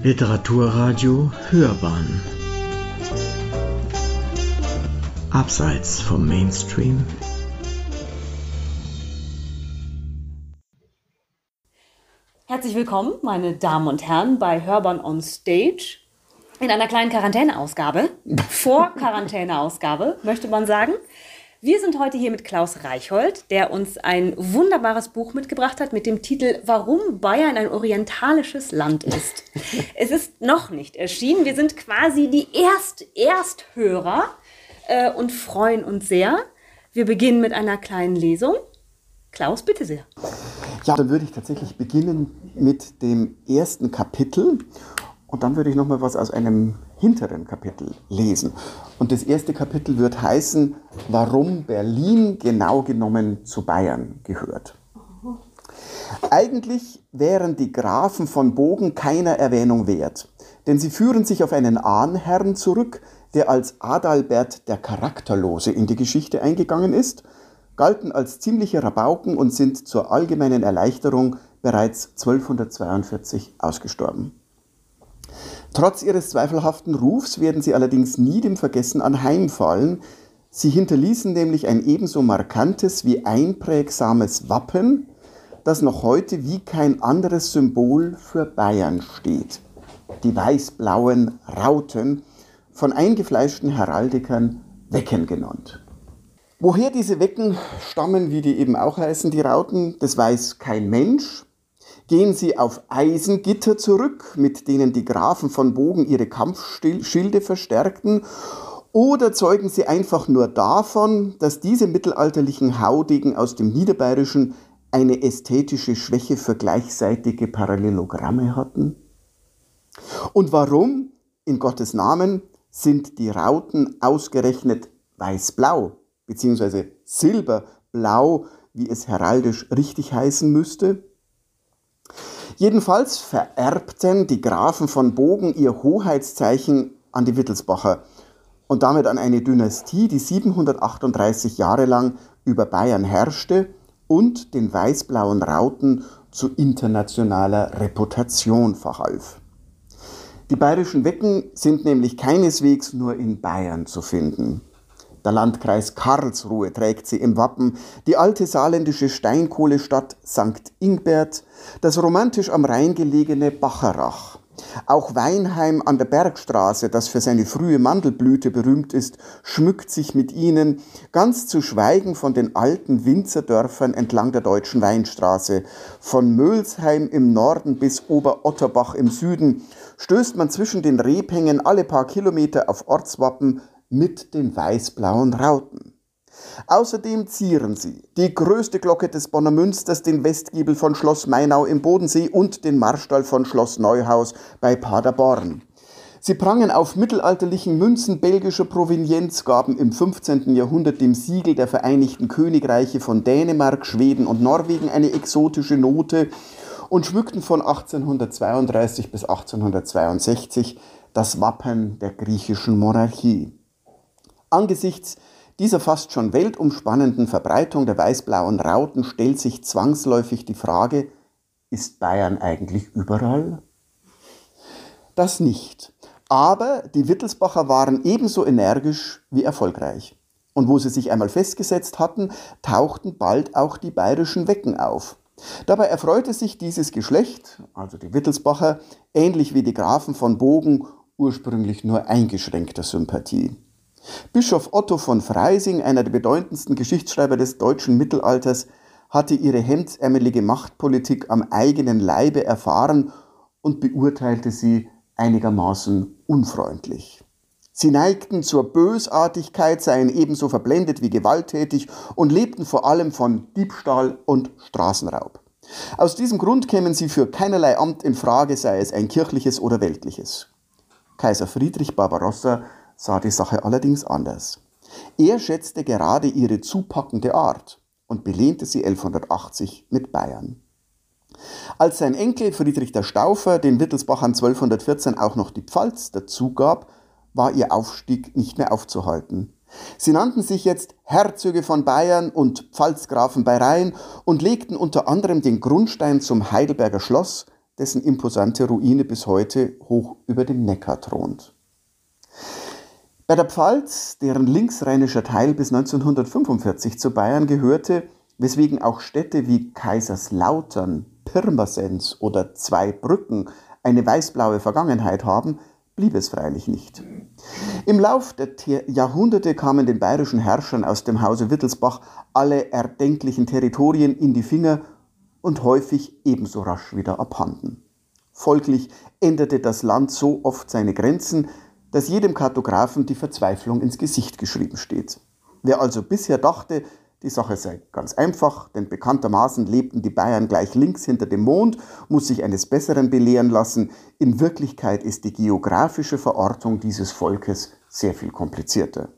Literaturradio Hörbahn. Abseits vom Mainstream. Herzlich willkommen, meine Damen und Herren, bei Hörbahn on Stage. In einer kleinen Quarantäneausgabe, vor Quarantäneausgabe, möchte man sagen. Wir sind heute hier mit Klaus Reichhold, der uns ein wunderbares Buch mitgebracht hat mit dem Titel Warum Bayern ein orientalisches Land ist. es ist noch nicht erschienen. Wir sind quasi die Erst Ersthörer äh, und freuen uns sehr. Wir beginnen mit einer kleinen Lesung. Klaus, bitte sehr. Ja, dann würde ich tatsächlich beginnen mit dem ersten Kapitel und dann würde ich noch mal was aus einem hinteren Kapitel lesen. Und das erste Kapitel wird heißen, warum Berlin genau genommen zu Bayern gehört. Eigentlich wären die Grafen von Bogen keiner Erwähnung wert, denn sie führen sich auf einen Ahnherrn zurück, der als Adalbert der Charakterlose in die Geschichte eingegangen ist, galten als ziemliche Rabauken und sind zur allgemeinen Erleichterung bereits 1242 ausgestorben. Trotz ihres zweifelhaften Rufs werden sie allerdings nie dem Vergessen anheimfallen. Sie hinterließen nämlich ein ebenso markantes wie einprägsames Wappen, das noch heute wie kein anderes Symbol für Bayern steht. Die weiß-blauen Rauten, von eingefleischten Heraldikern Wecken genannt. Woher diese Wecken stammen, wie die eben auch heißen, die Rauten, das weiß kein Mensch. Gehen sie auf Eisengitter zurück, mit denen die Grafen von Bogen ihre Kampfschilde verstärkten, oder zeugen sie einfach nur davon, dass diese mittelalterlichen Haudegen aus dem Niederbayerischen eine ästhetische Schwäche für gleichseitige Parallelogramme hatten? Und warum, in Gottes Namen, sind die Rauten ausgerechnet weiß-blau, beziehungsweise silberblau, wie es heraldisch richtig heißen müsste? Jedenfalls vererbten die Grafen von Bogen ihr Hoheitszeichen an die Wittelsbacher und damit an eine Dynastie, die 738 Jahre lang über Bayern herrschte und den weiß-blauen Rauten zu internationaler Reputation verhalf. Die bayerischen Wecken sind nämlich keineswegs nur in Bayern zu finden. Der Landkreis Karlsruhe trägt sie im Wappen, die alte saarländische Steinkohlestadt St. Ingbert, das romantisch am Rhein gelegene Bacharach. Auch Weinheim an der Bergstraße, das für seine frühe Mandelblüte berühmt ist, schmückt sich mit ihnen, ganz zu schweigen von den alten Winzerdörfern entlang der deutschen Weinstraße. Von Mölsheim im Norden bis Oberotterbach im Süden stößt man zwischen den Rebhängen alle paar Kilometer auf Ortswappen, mit den weiß-blauen Rauten. Außerdem zieren sie die größte Glocke des Bonner Münsters, den Westgiebel von Schloss Mainau im Bodensee und den Marstall von Schloss Neuhaus bei Paderborn. Sie prangen auf mittelalterlichen Münzen belgischer Provenienz, gaben im 15. Jahrhundert dem Siegel der Vereinigten Königreiche von Dänemark, Schweden und Norwegen eine exotische Note und schmückten von 1832 bis 1862 das Wappen der griechischen Monarchie. Angesichts dieser fast schon weltumspannenden Verbreitung der weiß-blauen Rauten stellt sich zwangsläufig die Frage, ist Bayern eigentlich überall? Das nicht. Aber die Wittelsbacher waren ebenso energisch wie erfolgreich. Und wo sie sich einmal festgesetzt hatten, tauchten bald auch die bayerischen Wecken auf. Dabei erfreute sich dieses Geschlecht, also die Wittelsbacher, ähnlich wie die Grafen von Bogen, ursprünglich nur eingeschränkter Sympathie. Bischof Otto von Freising, einer der bedeutendsten Geschichtsschreiber des deutschen Mittelalters, hatte ihre hemdsärmelige Machtpolitik am eigenen Leibe erfahren und beurteilte sie einigermaßen unfreundlich. Sie neigten zur Bösartigkeit, seien ebenso verblendet wie gewalttätig und lebten vor allem von Diebstahl und Straßenraub. Aus diesem Grund kämen sie für keinerlei Amt in Frage, sei es ein kirchliches oder weltliches. Kaiser Friedrich Barbarossa sah die Sache allerdings anders. Er schätzte gerade ihre zupackende Art und belehnte sie 1180 mit Bayern. Als sein Enkel Friedrich der Staufer den Wittelsbachern 1214 auch noch die Pfalz dazugab, war ihr Aufstieg nicht mehr aufzuhalten. Sie nannten sich jetzt Herzöge von Bayern und Pfalzgrafen bei Rhein und legten unter anderem den Grundstein zum Heidelberger Schloss, dessen imposante Ruine bis heute hoch über dem Neckar thront. Bei der Pfalz, deren linksrheinischer Teil bis 1945 zu Bayern gehörte, weswegen auch Städte wie Kaiserslautern, Pirmasens oder Zweibrücken eine weißblaue Vergangenheit haben, blieb es freilich nicht. Im Lauf der Jahrhunderte kamen den bayerischen Herrschern aus dem Hause Wittelsbach alle erdenklichen Territorien in die Finger und häufig ebenso rasch wieder abhanden. Folglich änderte das Land so oft seine Grenzen, dass jedem Kartografen die Verzweiflung ins Gesicht geschrieben steht. Wer also bisher dachte, die Sache sei ganz einfach, denn bekanntermaßen lebten die Bayern gleich links hinter dem Mond, muss sich eines Besseren belehren lassen. In Wirklichkeit ist die geografische Verortung dieses Volkes sehr viel komplizierter.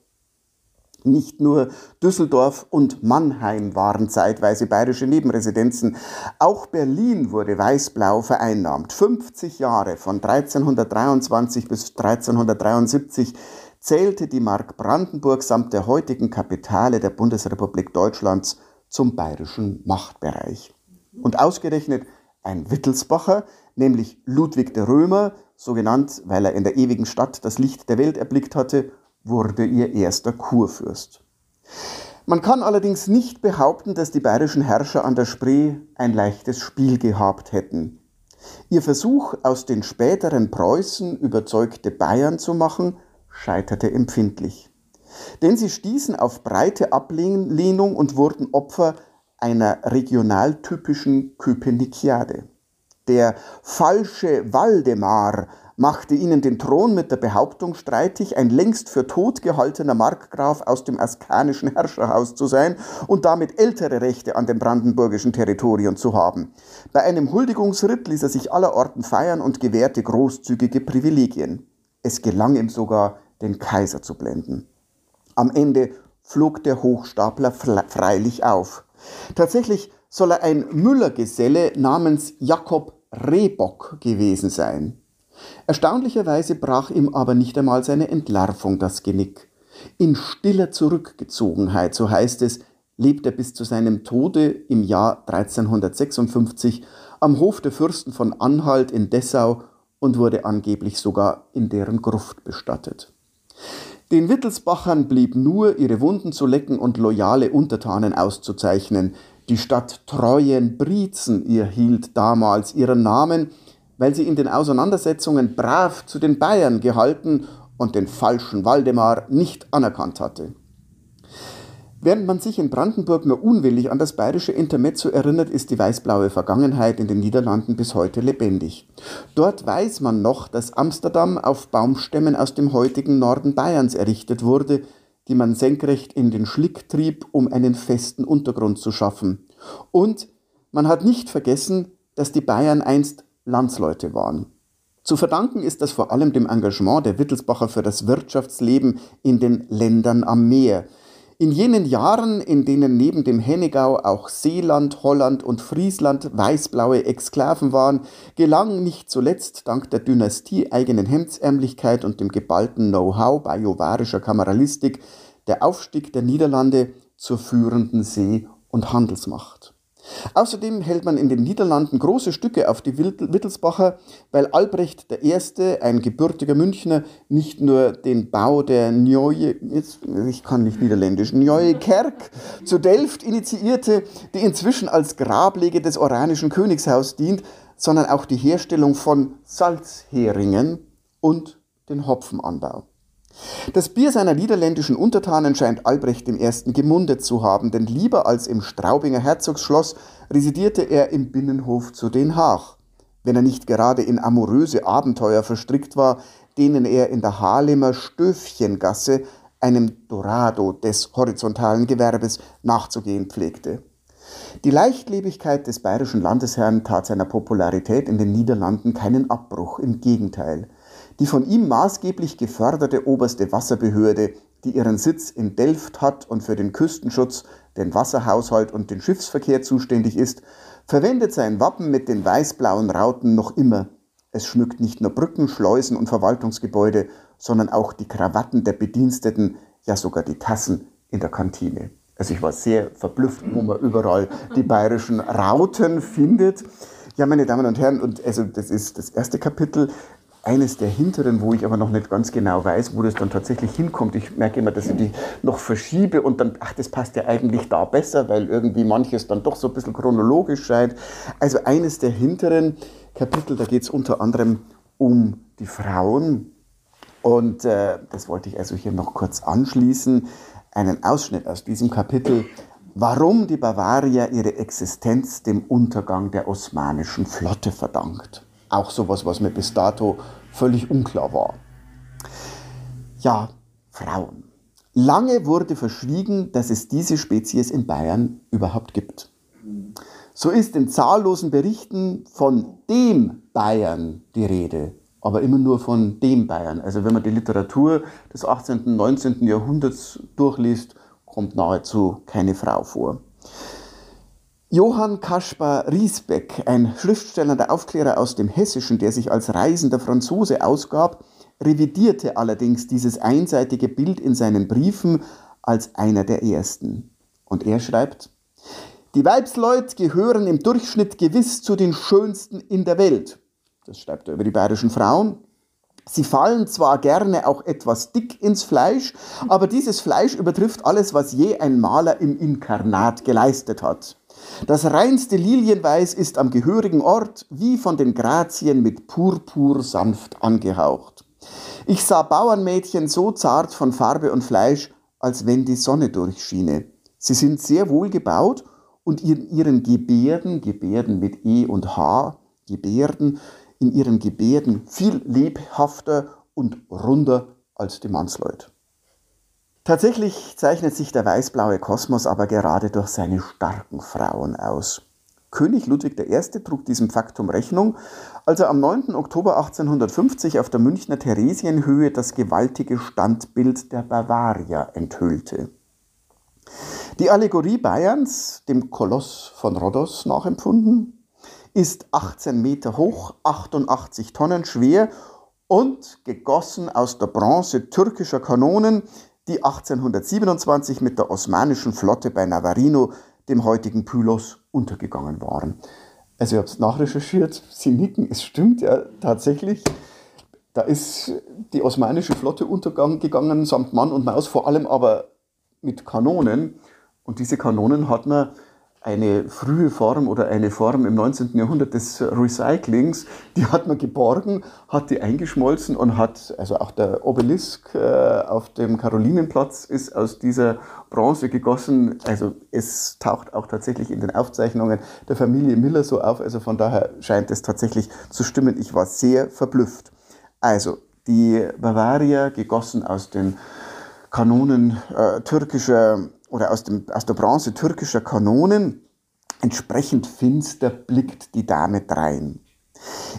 Nicht nur Düsseldorf und Mannheim waren zeitweise bayerische Nebenresidenzen, auch Berlin wurde weißblau vereinnahmt. 50 Jahre von 1323 bis 1373 zählte die Mark Brandenburg samt der heutigen Kapitale der Bundesrepublik Deutschlands zum bayerischen Machtbereich. Und ausgerechnet ein Wittelsbacher, nämlich Ludwig der Römer, so genannt, weil er in der ewigen Stadt das Licht der Welt erblickt hatte, wurde ihr erster Kurfürst. Man kann allerdings nicht behaupten, dass die bayerischen Herrscher an der Spree ein leichtes Spiel gehabt hätten. Ihr Versuch, aus den späteren Preußen überzeugte Bayern zu machen, scheiterte empfindlich. Denn sie stießen auf breite Ablehnung und wurden Opfer einer regionaltypischen Köpenikiade. Der falsche Waldemar machte ihnen den Thron mit der Behauptung streitig, ein längst für tot gehaltener Markgraf aus dem askanischen Herrscherhaus zu sein und damit ältere Rechte an dem brandenburgischen Territorium zu haben. Bei einem Huldigungsritt ließ er sich allerorten feiern und gewährte großzügige Privilegien. Es gelang ihm sogar, den Kaiser zu blenden. Am Ende flog der Hochstapler freilich auf. Tatsächlich soll er ein Müllergeselle namens Jakob Rehbock gewesen sein. Erstaunlicherweise brach ihm aber nicht einmal seine Entlarvung das Genick. In stiller Zurückgezogenheit, so heißt es, lebt er bis zu seinem Tode im Jahr 1356 am Hof der Fürsten von Anhalt in Dessau und wurde angeblich sogar in deren Gruft bestattet. Den Wittelsbachern blieb nur, ihre Wunden zu lecken und loyale Untertanen auszuzeichnen. Die Stadt Treuen-Brietzen erhielt damals ihren Namen, weil sie in den Auseinandersetzungen brav zu den Bayern gehalten und den falschen Waldemar nicht anerkannt hatte. Während man sich in Brandenburg nur unwillig an das bayerische Intermezzo erinnert, ist die weißblaue Vergangenheit in den Niederlanden bis heute lebendig. Dort weiß man noch, dass Amsterdam auf Baumstämmen aus dem heutigen Norden Bayerns errichtet wurde, die man senkrecht in den Schlick trieb, um einen festen Untergrund zu schaffen. Und man hat nicht vergessen, dass die Bayern einst Landsleute waren. Zu verdanken ist das vor allem dem Engagement der Wittelsbacher für das Wirtschaftsleben in den Ländern am Meer – in jenen Jahren, in denen neben dem Hennegau auch Seeland, Holland und Friesland weißblaue Exklaven waren, gelang nicht zuletzt dank der Dynastie eigenen Hemdsärmlichkeit und dem geballten Know-how bajuwarischer Kameralistik der Aufstieg der Niederlande zur führenden See- und Handelsmacht. Außerdem hält man in den Niederlanden große Stücke auf die Wittelsbacher, weil Albrecht I., ein gebürtiger Münchner, nicht nur den Bau der Neue, jetzt, ich kann nicht niederländisch, Neue Kerk zu Delft initiierte, die inzwischen als Grablege des Oranischen Königshaus dient, sondern auch die Herstellung von Salzheringen und den Hopfenanbau. Das Bier seiner niederländischen Untertanen scheint Albrecht I. gemundet zu haben, denn lieber als im Straubinger Herzogsschloss residierte er im Binnenhof zu Den Haag, wenn er nicht gerade in amoröse Abenteuer verstrickt war, denen er in der Halemer Stöfchengasse, einem Dorado des horizontalen Gewerbes, nachzugehen pflegte. Die Leichtlebigkeit des bayerischen Landesherrn tat seiner Popularität in den Niederlanden keinen Abbruch, im Gegenteil. Die von ihm maßgeblich geförderte oberste Wasserbehörde, die ihren Sitz in Delft hat und für den Küstenschutz, den Wasserhaushalt und den Schiffsverkehr zuständig ist, verwendet sein Wappen mit den weiß-blauen Rauten noch immer. Es schmückt nicht nur Brücken, Schleusen und Verwaltungsgebäude, sondern auch die Krawatten der Bediensteten, ja sogar die Tassen in der Kantine. Also ich war sehr verblüfft, wo man überall die bayerischen Rauten findet. Ja, meine Damen und Herren, und also das ist das erste Kapitel, eines der hinteren, wo ich aber noch nicht ganz genau weiß, wo das dann tatsächlich hinkommt. Ich merke immer, dass ich die noch verschiebe und dann, ach, das passt ja eigentlich da besser, weil irgendwie manches dann doch so ein bisschen chronologisch scheint. Also eines der hinteren Kapitel, da geht es unter anderem um die Frauen. Und äh, das wollte ich also hier noch kurz anschließen. Einen Ausschnitt aus diesem Kapitel warum die Bavaria ihre Existenz dem Untergang der osmanischen Flotte verdankt. Auch sowas, was mir bis dato völlig unklar war. Ja, Frauen. Lange wurde verschwiegen, dass es diese Spezies in Bayern überhaupt gibt. So ist in zahllosen Berichten von dem Bayern die Rede, aber immer nur von dem Bayern. Also wenn man die Literatur des 18. und 19. Jahrhunderts durchliest, kommt nahezu keine Frau vor. Johann Kaspar Riesbeck, ein Schriftsteller der Aufklärer aus dem Hessischen, der sich als reisender Franzose ausgab, revidierte allerdings dieses einseitige Bild in seinen Briefen als einer der ersten. Und er schreibt, die Weibsleut gehören im Durchschnitt gewiss zu den schönsten in der Welt. Das schreibt er über die bayerischen Frauen. Sie fallen zwar gerne auch etwas dick ins Fleisch, aber dieses Fleisch übertrifft alles, was je ein Maler im Inkarnat geleistet hat. Das reinste Lilienweiß ist am gehörigen Ort wie von den Grazien mit Purpur sanft angehaucht. Ich sah Bauernmädchen so zart von Farbe und Fleisch, als wenn die Sonne durchschiene. Sie sind sehr wohl gebaut und in ihren Gebärden, Gebärden mit E und H, Gebärden, in ihren Gebärden viel lebhafter und runder als die Mannsleut. Tatsächlich zeichnet sich der weißblaue Kosmos aber gerade durch seine starken Frauen aus. König Ludwig I. trug diesem Faktum Rechnung, als er am 9. Oktober 1850 auf der Münchner Theresienhöhe das gewaltige Standbild der Bavaria enthüllte. Die Allegorie Bayerns, dem Koloss von Rhodos nachempfunden, ist 18 Meter hoch, 88 Tonnen schwer und gegossen aus der Bronze türkischer Kanonen, die 1827 mit der osmanischen Flotte bei Navarino, dem heutigen Pylos, untergegangen waren. Also ich habe es nachrecherchiert, Sie nicken, es stimmt ja tatsächlich. Da ist die osmanische Flotte untergegangen, samt Mann und Maus, vor allem aber mit Kanonen. Und diese Kanonen hat man eine frühe Form oder eine Form im 19. Jahrhundert des Recyclings, die hat man geborgen, hat die eingeschmolzen und hat, also auch der Obelisk äh, auf dem Karolinenplatz ist aus dieser Bronze gegossen. Also es taucht auch tatsächlich in den Aufzeichnungen der Familie Miller so auf. Also von daher scheint es tatsächlich zu stimmen. Ich war sehr verblüfft. Also die Bavaria gegossen aus den Kanonen äh, türkischer oder aus, dem, aus der Bronze türkischer Kanonen. Entsprechend finster blickt die Dame drein.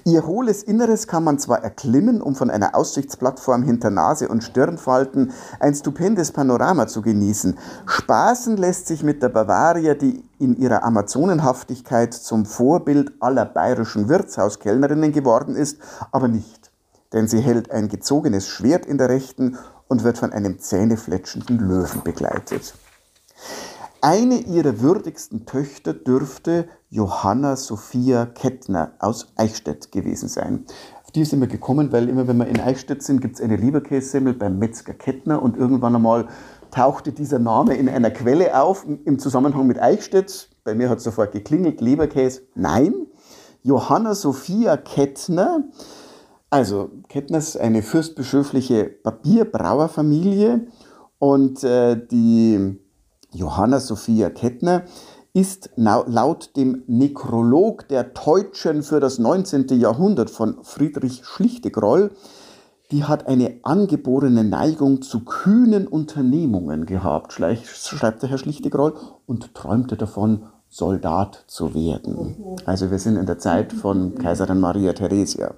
Ihr hohles Inneres kann man zwar erklimmen, um von einer Aussichtsplattform hinter Nase und Stirnfalten ein stupendes Panorama zu genießen. Spaßen lässt sich mit der Bavaria, die in ihrer Amazonenhaftigkeit zum Vorbild aller bayerischen Wirtshauskellnerinnen geworden ist, aber nicht. Denn sie hält ein gezogenes Schwert in der rechten und wird von einem zähnefletschenden Löwen begleitet. Eine ihrer würdigsten Töchter dürfte Johanna Sophia Kettner aus Eichstätt gewesen sein. Auf die sind wir gekommen, weil immer wenn wir in Eichstätt sind, gibt es eine Leberkässemmel beim Metzger Kettner und irgendwann einmal tauchte dieser Name in einer Quelle auf im Zusammenhang mit Eichstätt. Bei mir hat es sofort geklingelt, Leberkäse. Nein, Johanna Sophia Kettner, also Kettner ist eine fürstbischöfliche Papierbrauerfamilie und äh, die Johanna Sophia Kettner ist laut dem Nekrolog der Deutschen für das 19. Jahrhundert von Friedrich Schlichtegroll, die hat eine angeborene Neigung zu kühnen Unternehmungen gehabt, schreibt der Herr Schlichtegroll, und träumte davon, Soldat zu werden. Also wir sind in der Zeit von Kaiserin Maria Theresia.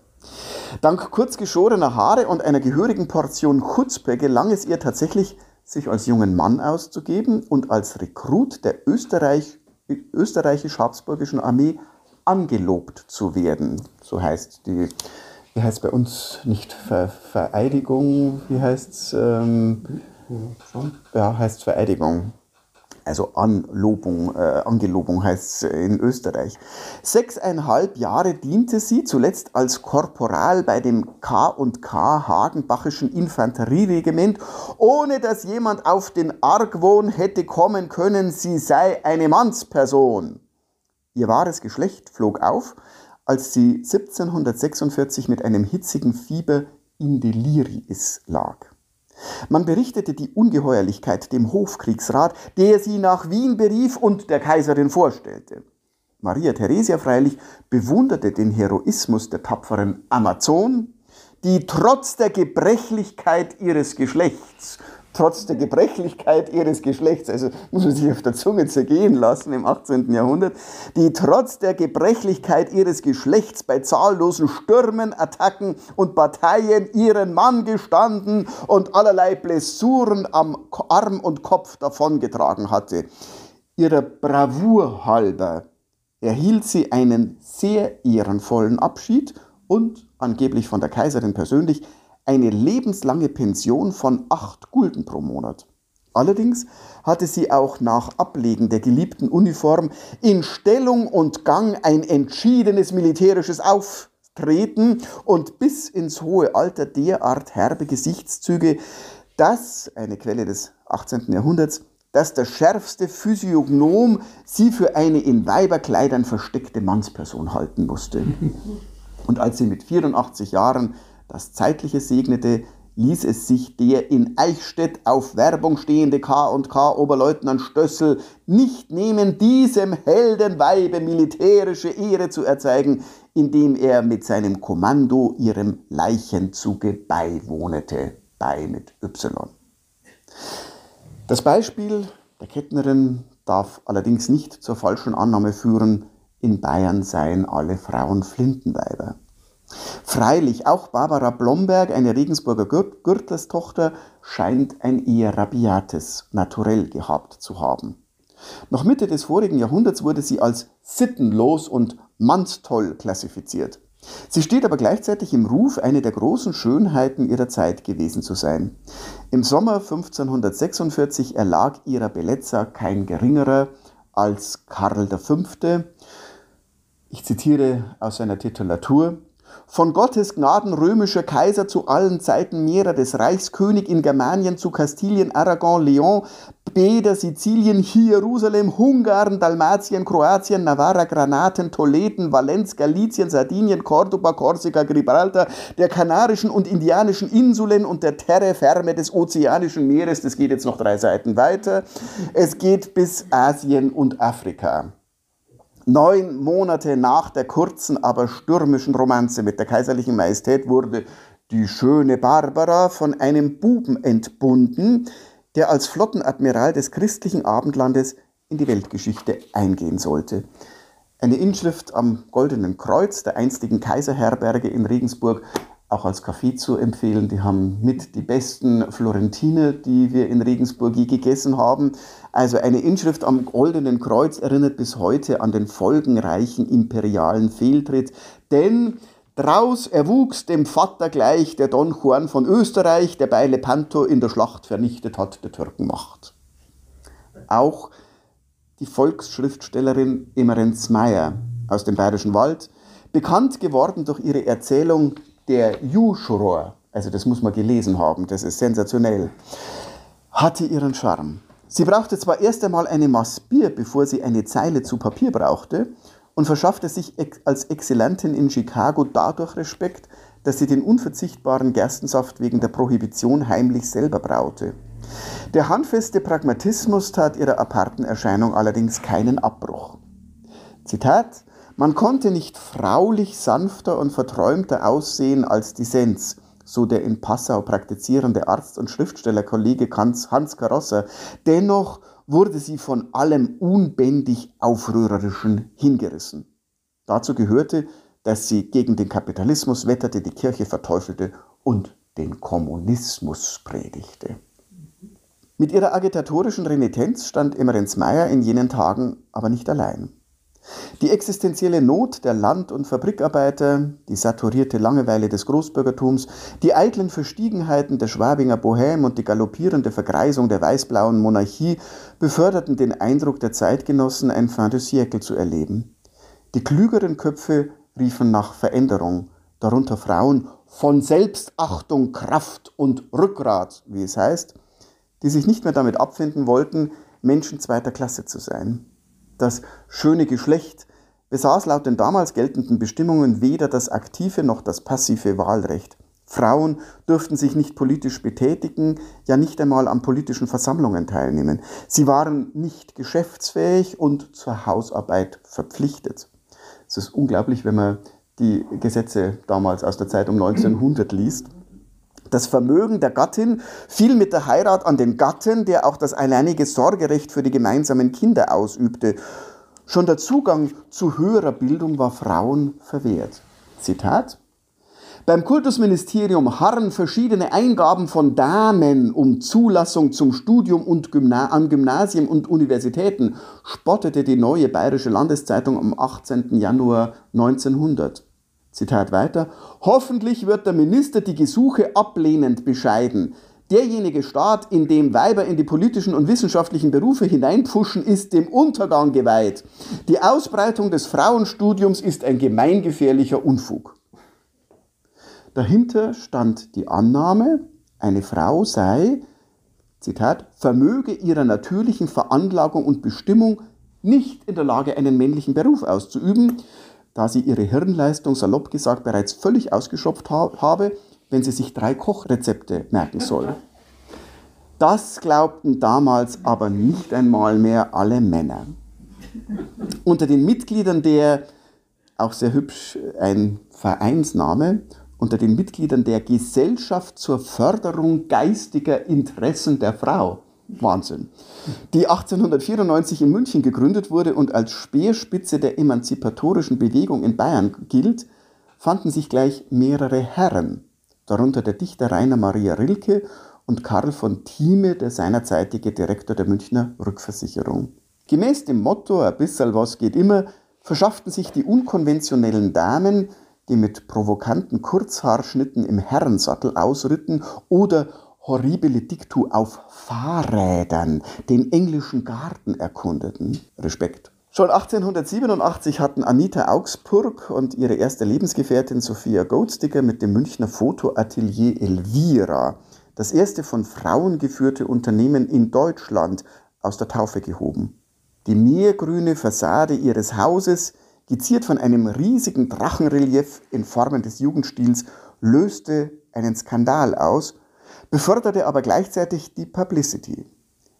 Dank kurz geschorener Haare und einer gehörigen Portion Chutzpe gelang es ihr tatsächlich, sich als jungen Mann auszugeben und als Rekrut der Österreich, österreichisch-habsburgischen Armee angelobt zu werden. So heißt die, wie heißt bei uns nicht Ver, Vereidigung, wie heißt es? Ähm, ja, heißt Vereidigung. Also Anlobung, äh, Angelobung heißt es in Österreich. Sechseinhalb Jahre diente sie zuletzt als Korporal bei dem K&K Hagenbachischen Infanterieregiment, ohne dass jemand auf den Argwohn hätte kommen können, sie sei eine Mannsperson. Ihr wahres Geschlecht flog auf, als sie 1746 mit einem hitzigen Fieber in Deliriis lag. Man berichtete die Ungeheuerlichkeit dem Hofkriegsrat, der sie nach Wien berief und der Kaiserin vorstellte. Maria Theresia freilich bewunderte den Heroismus der tapferen Amazon, die trotz der Gebrechlichkeit ihres Geschlechts trotz der Gebrechlichkeit ihres Geschlechts, also muss man sich auf der Zunge zergehen lassen im 18. Jahrhundert, die trotz der Gebrechlichkeit ihres Geschlechts bei zahllosen Stürmen, Attacken und Parteien ihren Mann gestanden und allerlei Blessuren am Arm und Kopf davongetragen hatte. Ihrer Bravour halber erhielt sie einen sehr ehrenvollen Abschied und, angeblich von der Kaiserin persönlich, eine lebenslange Pension von 8 Gulden pro Monat. Allerdings hatte sie auch nach Ablegen der geliebten Uniform in Stellung und Gang ein entschiedenes militärisches Auftreten und bis ins hohe Alter derart herbe Gesichtszüge, dass, eine Quelle des 18. Jahrhunderts, dass der schärfste Physiognom sie für eine in Weiberkleidern versteckte Mannsperson halten musste. Und als sie mit 84 Jahren das Zeitliche segnete, ließ es sich der in Eichstätt auf Werbung stehende K&K Oberleutnant Stössel nicht nehmen, diesem Heldenweibe militärische Ehre zu erzeigen, indem er mit seinem Kommando ihrem Leichenzuge beiwohnete, bei mit Y. Das Beispiel der Kettnerin darf allerdings nicht zur falschen Annahme führen, in Bayern seien alle Frauen Flintenweiber. Freilich, auch Barbara Blomberg, eine Regensburger Gürtlerstochter, scheint ein eher rabiates Naturell gehabt zu haben. Noch Mitte des vorigen Jahrhunderts wurde sie als sittenlos und mannstoll klassifiziert. Sie steht aber gleichzeitig im Ruf, eine der großen Schönheiten ihrer Zeit gewesen zu sein. Im Sommer 1546 erlag ihrer Beletzer kein geringerer als Karl V. Ich zitiere aus seiner Titulatur von Gottes Gnaden römischer Kaiser zu allen Zeiten mehrer des Reichs, König in Germanien zu Kastilien, Aragon, Leon, Beder, Sizilien, Jerusalem, Ungarn, Dalmatien, Kroatien, Navarra, Granaten, Toleten, Valenz, Galizien, Sardinien, Cordoba, Korsika, Gibraltar, der Kanarischen und Indianischen Inseln und der Terre Ferme des Ozeanischen Meeres. Das geht jetzt noch drei Seiten weiter. Es geht bis Asien und Afrika. Neun Monate nach der kurzen, aber stürmischen Romanze mit der kaiserlichen Majestät wurde die schöne Barbara von einem Buben entbunden, der als Flottenadmiral des christlichen Abendlandes in die Weltgeschichte eingehen sollte. Eine Inschrift am Goldenen Kreuz der einstigen Kaiserherberge in Regensburg auch als Kaffee zu empfehlen. Die haben mit die besten Florentine, die wir in Regensburg je gegessen haben. Also eine Inschrift am Goldenen Kreuz erinnert bis heute an den folgenreichen imperialen Fehltritt. Denn Draus erwuchs dem Vater gleich der Don Juan von Österreich, der bei Lepanto in der Schlacht vernichtet hat der Türkenmacht. Auch die Volksschriftstellerin Emerenz Meyer aus dem Bayerischen Wald, bekannt geworden durch ihre Erzählung der Juschror, also das muss man gelesen haben, das ist sensationell, hatte ihren Charme. Sie brauchte zwar erst einmal eine Maß Bier, bevor sie eine Zeile zu Papier brauchte, und verschaffte sich als Exzellentin in Chicago dadurch Respekt, dass sie den unverzichtbaren Gerstensaft wegen der Prohibition heimlich selber braute. Der handfeste Pragmatismus tat ihrer aparten Erscheinung allerdings keinen Abbruch. Zitat man konnte nicht fraulich sanfter und verträumter aussehen als die Sens, so der in Passau praktizierende Arzt und Schriftstellerkollege Hans Karosser. Dennoch wurde sie von allem unbändig Aufrührerischen hingerissen. Dazu gehörte, dass sie gegen den Kapitalismus wetterte, die Kirche verteufelte und den Kommunismus predigte. Mit ihrer agitatorischen Renitenz stand Emmerens Meyer in jenen Tagen aber nicht allein. Die existenzielle Not der Land- und Fabrikarbeiter, die saturierte Langeweile des Großbürgertums, die eitlen Verstiegenheiten der Schwabinger Bohème und die galoppierende Vergreisung der weißblauen Monarchie beförderten den Eindruck der Zeitgenossen, ein Fin de siècle zu erleben. Die klügeren Köpfe riefen nach Veränderung, darunter Frauen von Selbstachtung, Kraft und Rückgrat, wie es heißt, die sich nicht mehr damit abfinden wollten, Menschen zweiter Klasse zu sein. Das schöne Geschlecht besaß laut den damals geltenden Bestimmungen weder das aktive noch das passive Wahlrecht. Frauen durften sich nicht politisch betätigen, ja nicht einmal an politischen Versammlungen teilnehmen. Sie waren nicht geschäftsfähig und zur Hausarbeit verpflichtet. Es ist unglaublich, wenn man die Gesetze damals aus der Zeit um 1900 liest. Das Vermögen der Gattin fiel mit der Heirat an den Gatten, der auch das alleinige Sorgerecht für die gemeinsamen Kinder ausübte. Schon der Zugang zu höherer Bildung war Frauen verwehrt. Zitat beim Kultusministerium harren verschiedene Eingaben von Damen um Zulassung zum Studium und Gymna an Gymnasien und Universitäten, spottete die neue Bayerische Landeszeitung am 18. Januar 1900. Zitat weiter, hoffentlich wird der Minister die Gesuche ablehnend bescheiden. Derjenige Staat, in dem Weiber in die politischen und wissenschaftlichen Berufe hineinpfuschen, ist dem Untergang geweiht. Die Ausbreitung des Frauenstudiums ist ein gemeingefährlicher Unfug. Dahinter stand die Annahme, eine Frau sei, Zitat, vermöge ihrer natürlichen Veranlagung und Bestimmung nicht in der Lage, einen männlichen Beruf auszuüben, da sie ihre Hirnleistung salopp gesagt bereits völlig ausgeschöpft habe, wenn sie sich drei Kochrezepte merken soll. Das glaubten damals aber nicht einmal mehr alle Männer. Unter den Mitgliedern der, auch sehr hübsch, ein Vereinsname, unter den Mitgliedern der Gesellschaft zur Förderung geistiger Interessen der Frau Wahnsinn. Die 1894 in München gegründet wurde und als Speerspitze der emanzipatorischen Bewegung in Bayern gilt, fanden sich gleich mehrere Herren, darunter der Dichter Rainer Maria Rilke und Karl von Thieme, der seinerzeitige Direktor der Münchner Rückversicherung. Gemäß dem Motto, ein bisschen was geht immer, verschafften sich die unkonventionellen Damen, die mit provokanten Kurzhaarschnitten im Herrensattel ausritten oder horribile Diktu auf Fahrrädern den englischen Garten erkundeten. Respekt. Schon 1887 hatten Anita Augsburg und ihre erste Lebensgefährtin Sophia Goldsticker mit dem Münchner Fotoatelier Elvira das erste von Frauen geführte Unternehmen in Deutschland aus der Taufe gehoben. Die meergrüne Fassade ihres Hauses, geziert von einem riesigen Drachenrelief in Formen des Jugendstils, löste einen Skandal aus beförderte aber gleichzeitig die Publicity.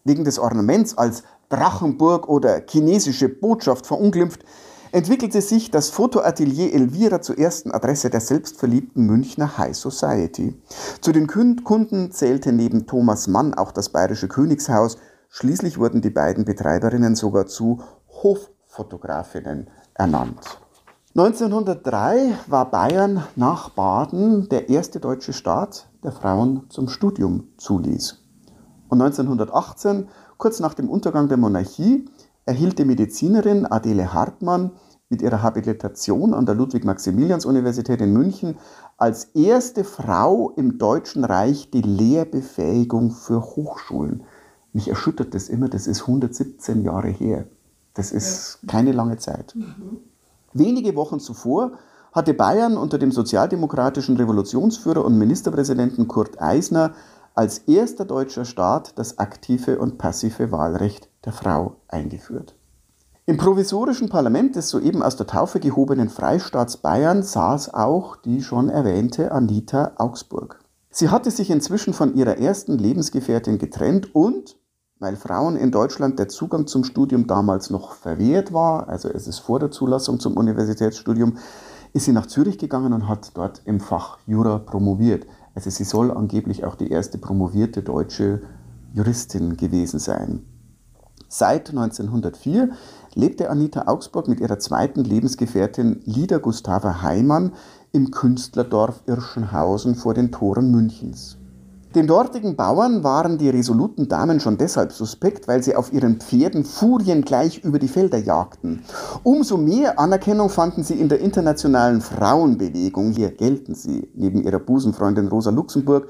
Wegen des Ornaments als Drachenburg oder chinesische Botschaft verunglimpft, entwickelte sich das Fotoatelier Elvira zur ersten Adresse der selbstverliebten Münchner High Society. Zu den Kunden zählte neben Thomas Mann auch das Bayerische Königshaus. Schließlich wurden die beiden Betreiberinnen sogar zu Hoffotografinnen ernannt. 1903 war Bayern nach Baden der erste deutsche Staat, der Frauen zum Studium zuließ. Und 1918, kurz nach dem Untergang der Monarchie, erhielt die Medizinerin Adele Hartmann mit ihrer Habilitation an der Ludwig-Maximilians-Universität in München als erste Frau im Deutschen Reich die Lehrbefähigung für Hochschulen. Mich erschüttert das immer, das ist 117 Jahre her. Das ist keine lange Zeit. Mhm. Wenige Wochen zuvor hatte Bayern unter dem sozialdemokratischen Revolutionsführer und Ministerpräsidenten Kurt Eisner als erster deutscher Staat das aktive und passive Wahlrecht der Frau eingeführt. Im provisorischen Parlament des soeben aus der Taufe gehobenen Freistaats Bayern saß auch die schon erwähnte Anita Augsburg. Sie hatte sich inzwischen von ihrer ersten Lebensgefährtin getrennt und weil Frauen in Deutschland der Zugang zum Studium damals noch verwehrt war, also es ist vor der Zulassung zum Universitätsstudium, ist sie nach Zürich gegangen und hat dort im Fach Jura promoviert. Also sie soll angeblich auch die erste promovierte deutsche Juristin gewesen sein. Seit 1904 lebte Anita Augsburg mit ihrer zweiten Lebensgefährtin Lida Gustava Heimann im Künstlerdorf Irschenhausen vor den Toren Münchens. Den dortigen Bauern waren die resoluten Damen schon deshalb suspekt, weil sie auf ihren Pferden furiengleich über die Felder jagten. Umso mehr Anerkennung fanden sie in der internationalen Frauenbewegung. Hier gelten sie, neben ihrer Busenfreundin Rosa Luxemburg,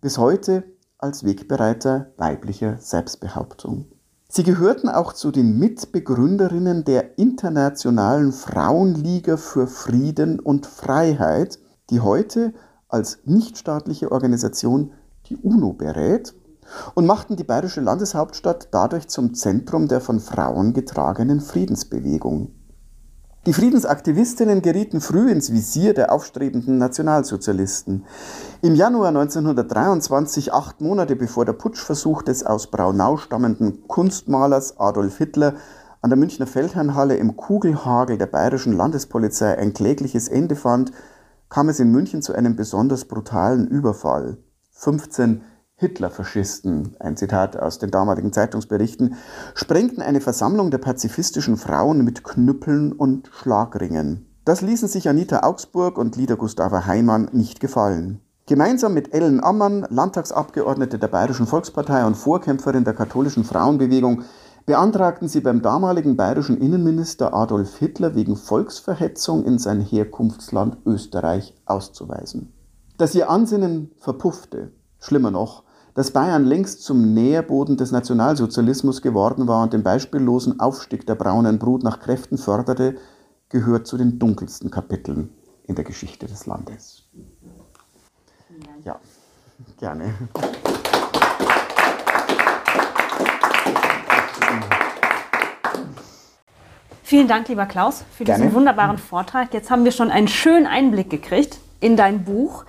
bis heute als Wegbereiter weiblicher Selbstbehauptung. Sie gehörten auch zu den Mitbegründerinnen der Internationalen Frauenliga für Frieden und Freiheit, die heute als nichtstaatliche Organisation die UNO berät und machten die bayerische Landeshauptstadt dadurch zum Zentrum der von Frauen getragenen Friedensbewegung. Die Friedensaktivistinnen gerieten früh ins Visier der aufstrebenden Nationalsozialisten. Im Januar 1923, acht Monate bevor der Putschversuch des aus Braunau stammenden Kunstmalers Adolf Hitler an der Münchner Feldherrnhalle im Kugelhagel der bayerischen Landespolizei ein klägliches Ende fand, kam es in München zu einem besonders brutalen Überfall. 15 Hitlerfaschisten, ein Zitat aus den damaligen Zeitungsberichten, sprengten eine Versammlung der pazifistischen Frauen mit Knüppeln und Schlagringen. Das ließen sich Anita Augsburg und Lieder Gustava Heimann nicht gefallen. Gemeinsam mit Ellen Ammann, Landtagsabgeordnete der Bayerischen Volkspartei und Vorkämpferin der katholischen Frauenbewegung, beantragten sie beim damaligen bayerischen Innenminister Adolf Hitler wegen Volksverhetzung in sein Herkunftsland Österreich auszuweisen. Dass ihr Ansinnen verpuffte, schlimmer noch, dass Bayern längst zum Nährboden des Nationalsozialismus geworden war und den beispiellosen Aufstieg der braunen Brut nach Kräften förderte, gehört zu den dunkelsten Kapiteln in der Geschichte des Landes. Ja, gerne. Vielen Dank, lieber Klaus, für diesen Gerne. wunderbaren Vortrag. Jetzt haben wir schon einen schönen Einblick gekriegt in dein Buch.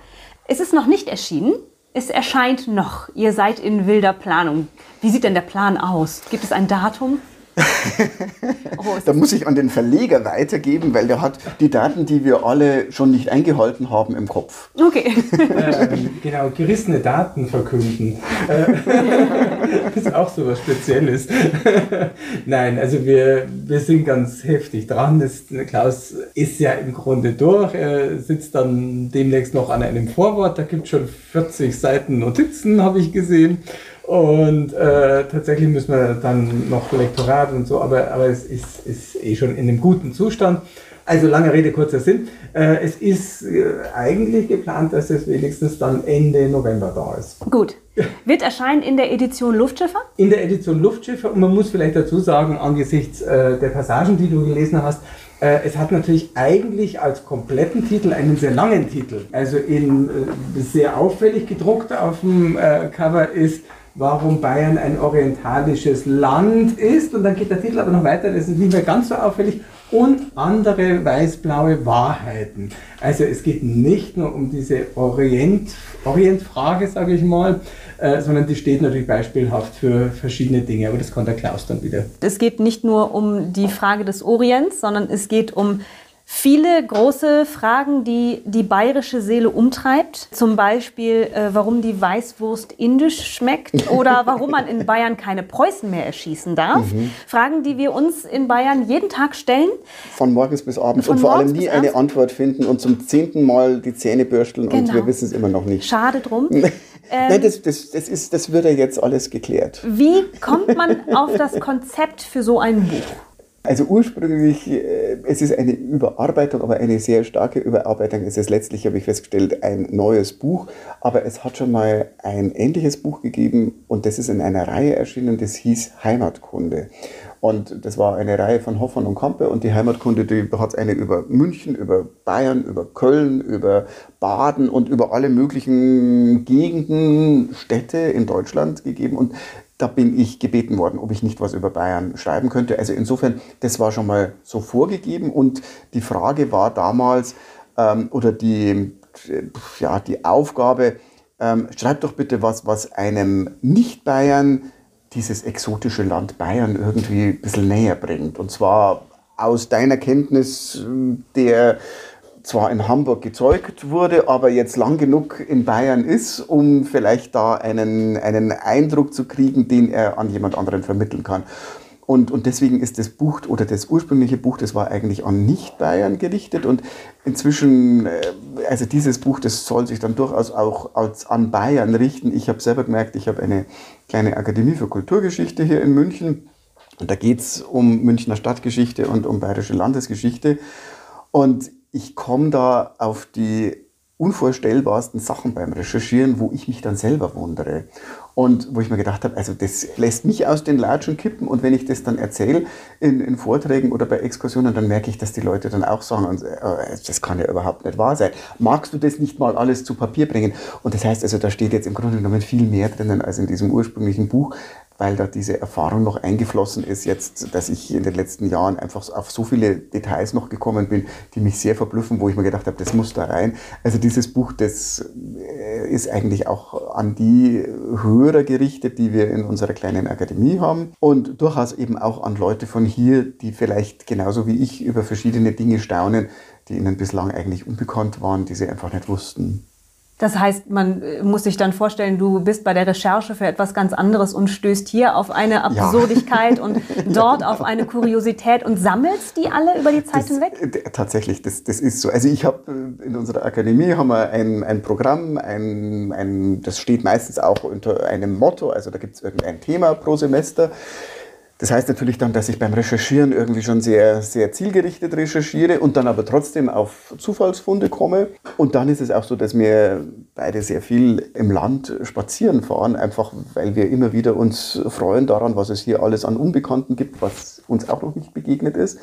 Es ist noch nicht erschienen. Es erscheint noch. Ihr seid in wilder Planung. Wie sieht denn der Plan aus? Gibt es ein Datum? Oh, Da muss ich an den Verleger weitergeben, weil der hat die Daten, die wir alle schon nicht eingehalten haben, im Kopf. okay. ähm, genau, gerissene Daten verkünden. Äh, das ist auch so was Spezielles. Nein, also wir, wir sind ganz heftig dran. Das, Klaus ist ja im Grunde durch. Er sitzt dann demnächst noch an einem Vorwort. Da gibt es schon 40 Seiten Notizen, habe ich gesehen. Und äh, tatsächlich müssen wir dann noch Lektorat und so, aber, aber es ist, ist eh schon in einem guten Zustand. Also lange Rede, kurzer Sinn. Äh, es ist äh, eigentlich geplant, dass es wenigstens dann Ende November da ist. Gut. Wird erscheinen in der Edition Luftschiffer? In der Edition Luftschiffe, und man muss vielleicht dazu sagen, angesichts äh, der Passagen, die du gelesen hast, äh, es hat natürlich eigentlich als kompletten Titel einen sehr langen Titel. Also in äh, sehr auffällig gedruckt auf dem äh, Cover ist warum Bayern ein orientalisches Land ist. Und dann geht der Titel aber noch weiter, das ist nicht mehr ganz so auffällig. Und andere weiß-blaue Wahrheiten. Also es geht nicht nur um diese Orient, Orientfrage, sage ich mal, äh, sondern die steht natürlich beispielhaft für verschiedene Dinge. Aber das kann der Klaus dann wieder. Es geht nicht nur um die Frage des Orients, sondern es geht um viele große Fragen, die die bayerische Seele umtreibt. Zum Beispiel, äh, warum die Weißwurst indisch schmeckt oder warum man in Bayern keine Preußen mehr erschießen darf. Fragen, die wir uns in Bayern jeden Tag stellen. Von morgens bis abends Von und vor allem nie eine. Antwort finden und zum zehnten Mal die Zähne bürsteln und Genau. wir wissen es immer noch nicht. Schade drum. Nein, das, das, das, ist, das wird ja jetzt alles geklärt. Wie kommt man auf das Konzept für so ein Buch? Also ursprünglich, äh, es ist eine Überarbeitung, aber eine sehr starke Überarbeitung. Es ist letztlich, habe ich festgestellt, ein neues Buch. Aber es hat schon mal ein ähnliches Buch gegeben und das ist in einer Reihe erschienen, das hieß Heimatkunde. Und das war eine Reihe von Hoffmann und Kampe und die Heimatkunde, die hat eine über München, über Bayern, über Köln, über Baden und über alle möglichen Gegenden, Städte in Deutschland gegeben. Und da bin ich gebeten worden, ob ich nicht was über Bayern schreiben könnte. Also insofern, das war schon mal so vorgegeben und die Frage war damals, ähm, oder die, ja, die Aufgabe, ähm, schreib doch bitte was, was einem Nicht-Bayern dieses exotische Land Bayern irgendwie ein bisschen näher bringt. Und zwar aus deiner Kenntnis ähm, der zwar in Hamburg gezeugt wurde, aber jetzt lang genug in Bayern ist, um vielleicht da einen, einen Eindruck zu kriegen, den er an jemand anderen vermitteln kann. Und, und deswegen ist das Buch oder das ursprüngliche Buch, das war eigentlich an Nicht-Bayern gerichtet. Und inzwischen, äh, also dieses Buch, das soll sich dann durchaus auch als an Bayern richten. Ich habe selber gemerkt, ich habe eine kleine Akademie für Kulturgeschichte hier in München. Und da geht es um Münchner Stadtgeschichte und um bayerische Landesgeschichte. Und ich komme da auf die unvorstellbarsten Sachen beim Recherchieren, wo ich mich dann selber wundere. Und wo ich mir gedacht habe, also das lässt mich aus den Latschen kippen. Und wenn ich das dann erzähle in, in Vorträgen oder bei Exkursionen, dann merke ich, dass die Leute dann auch sagen, äh, das kann ja überhaupt nicht wahr sein. Magst du das nicht mal alles zu Papier bringen? Und das heißt also, da steht jetzt im Grunde genommen viel mehr drinnen als in diesem ursprünglichen Buch weil da diese Erfahrung noch eingeflossen ist, jetzt, dass ich in den letzten Jahren einfach auf so viele Details noch gekommen bin, die mich sehr verblüffen, wo ich mir gedacht habe, das muss da rein. Also dieses Buch, das äh, ist eigentlich auch an die Hörer gerichtet, die wir in unserer kleinen Akademie haben und durchaus eben auch an Leute von hier, die vielleicht genauso wie ich über verschiedene Dinge staunen, die ihnen bislang eigentlich unbekannt waren, die sie einfach nicht wussten. Das heißt, man äh, muss sich dann vorstellen, du bist bei der Recherche für etwas ganz anderes und stößt hier auf eine Absurdigkeit ja. und dort auf eine Kuriosität und sammelst die alle über die Zeit das, hinweg? Äh, tatsächlich, das, das ist so. Also ich habe äh, in unserer Akademie haben wir ein, ein Programm, ein, ein, das steht meistens auch unter einem Motto, also da gibt es irgendein Thema pro Semester. Das heißt natürlich dann, dass ich beim Recherchieren irgendwie schon sehr, sehr zielgerichtet recherchiere und dann aber trotzdem auf Zufallsfunde komme. Und dann ist es auch so, dass wir beide sehr viel im Land spazieren fahren, einfach weil wir immer wieder uns freuen daran, was es hier alles an Unbekannten gibt, was uns auch noch nicht begegnet ist.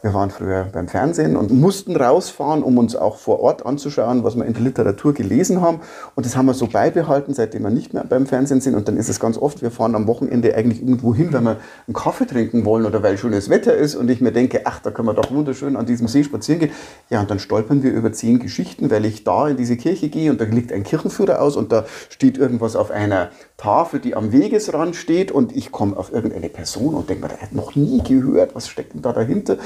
Wir waren früher beim Fernsehen und mussten rausfahren, um uns auch vor Ort anzuschauen, was wir in der Literatur gelesen haben. Und das haben wir so beibehalten, seitdem wir nicht mehr beim Fernsehen sind. Und dann ist es ganz oft, wir fahren am Wochenende eigentlich irgendwo hin, weil wir einen Kaffee trinken wollen oder weil schönes Wetter ist. Und ich mir denke, ach, da können wir doch wunderschön an diesem See spazieren gehen. Ja, und dann stolpern wir über zehn Geschichten, weil ich da in diese Kirche gehe und da liegt ein Kirchenführer aus und da steht irgendwas auf einer Tafel, die am Wegesrand steht und ich komme auf irgendeine Person und denke mir, der hat noch nie gehört, was steckt denn da dahinter?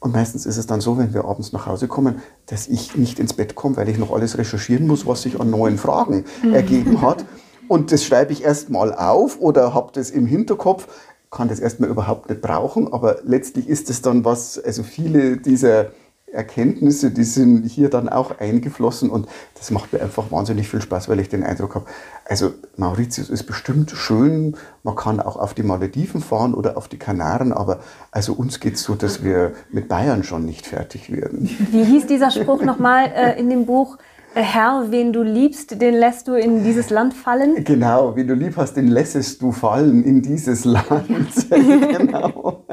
Und meistens ist es dann so, wenn wir abends nach Hause kommen, dass ich nicht ins Bett komme, weil ich noch alles recherchieren muss, was sich an neuen Fragen mhm. ergeben hat. Und das schreibe ich erst mal auf oder habe das im Hinterkopf, kann das erstmal überhaupt nicht brauchen, aber letztlich ist es dann was, also viele dieser Erkenntnisse, die sind hier dann auch eingeflossen und das macht mir einfach wahnsinnig viel Spaß, weil ich den Eindruck habe, also Mauritius ist bestimmt schön, man kann auch auf die Malediven fahren oder auf die Kanaren, aber also uns geht es so, dass wir mit Bayern schon nicht fertig werden. Wie hieß dieser Spruch nochmal äh, in dem Buch? Herr, wen du liebst, den lässt du in dieses Land fallen? Genau, wen du lieb hast, den lässest du fallen in dieses Land. genau.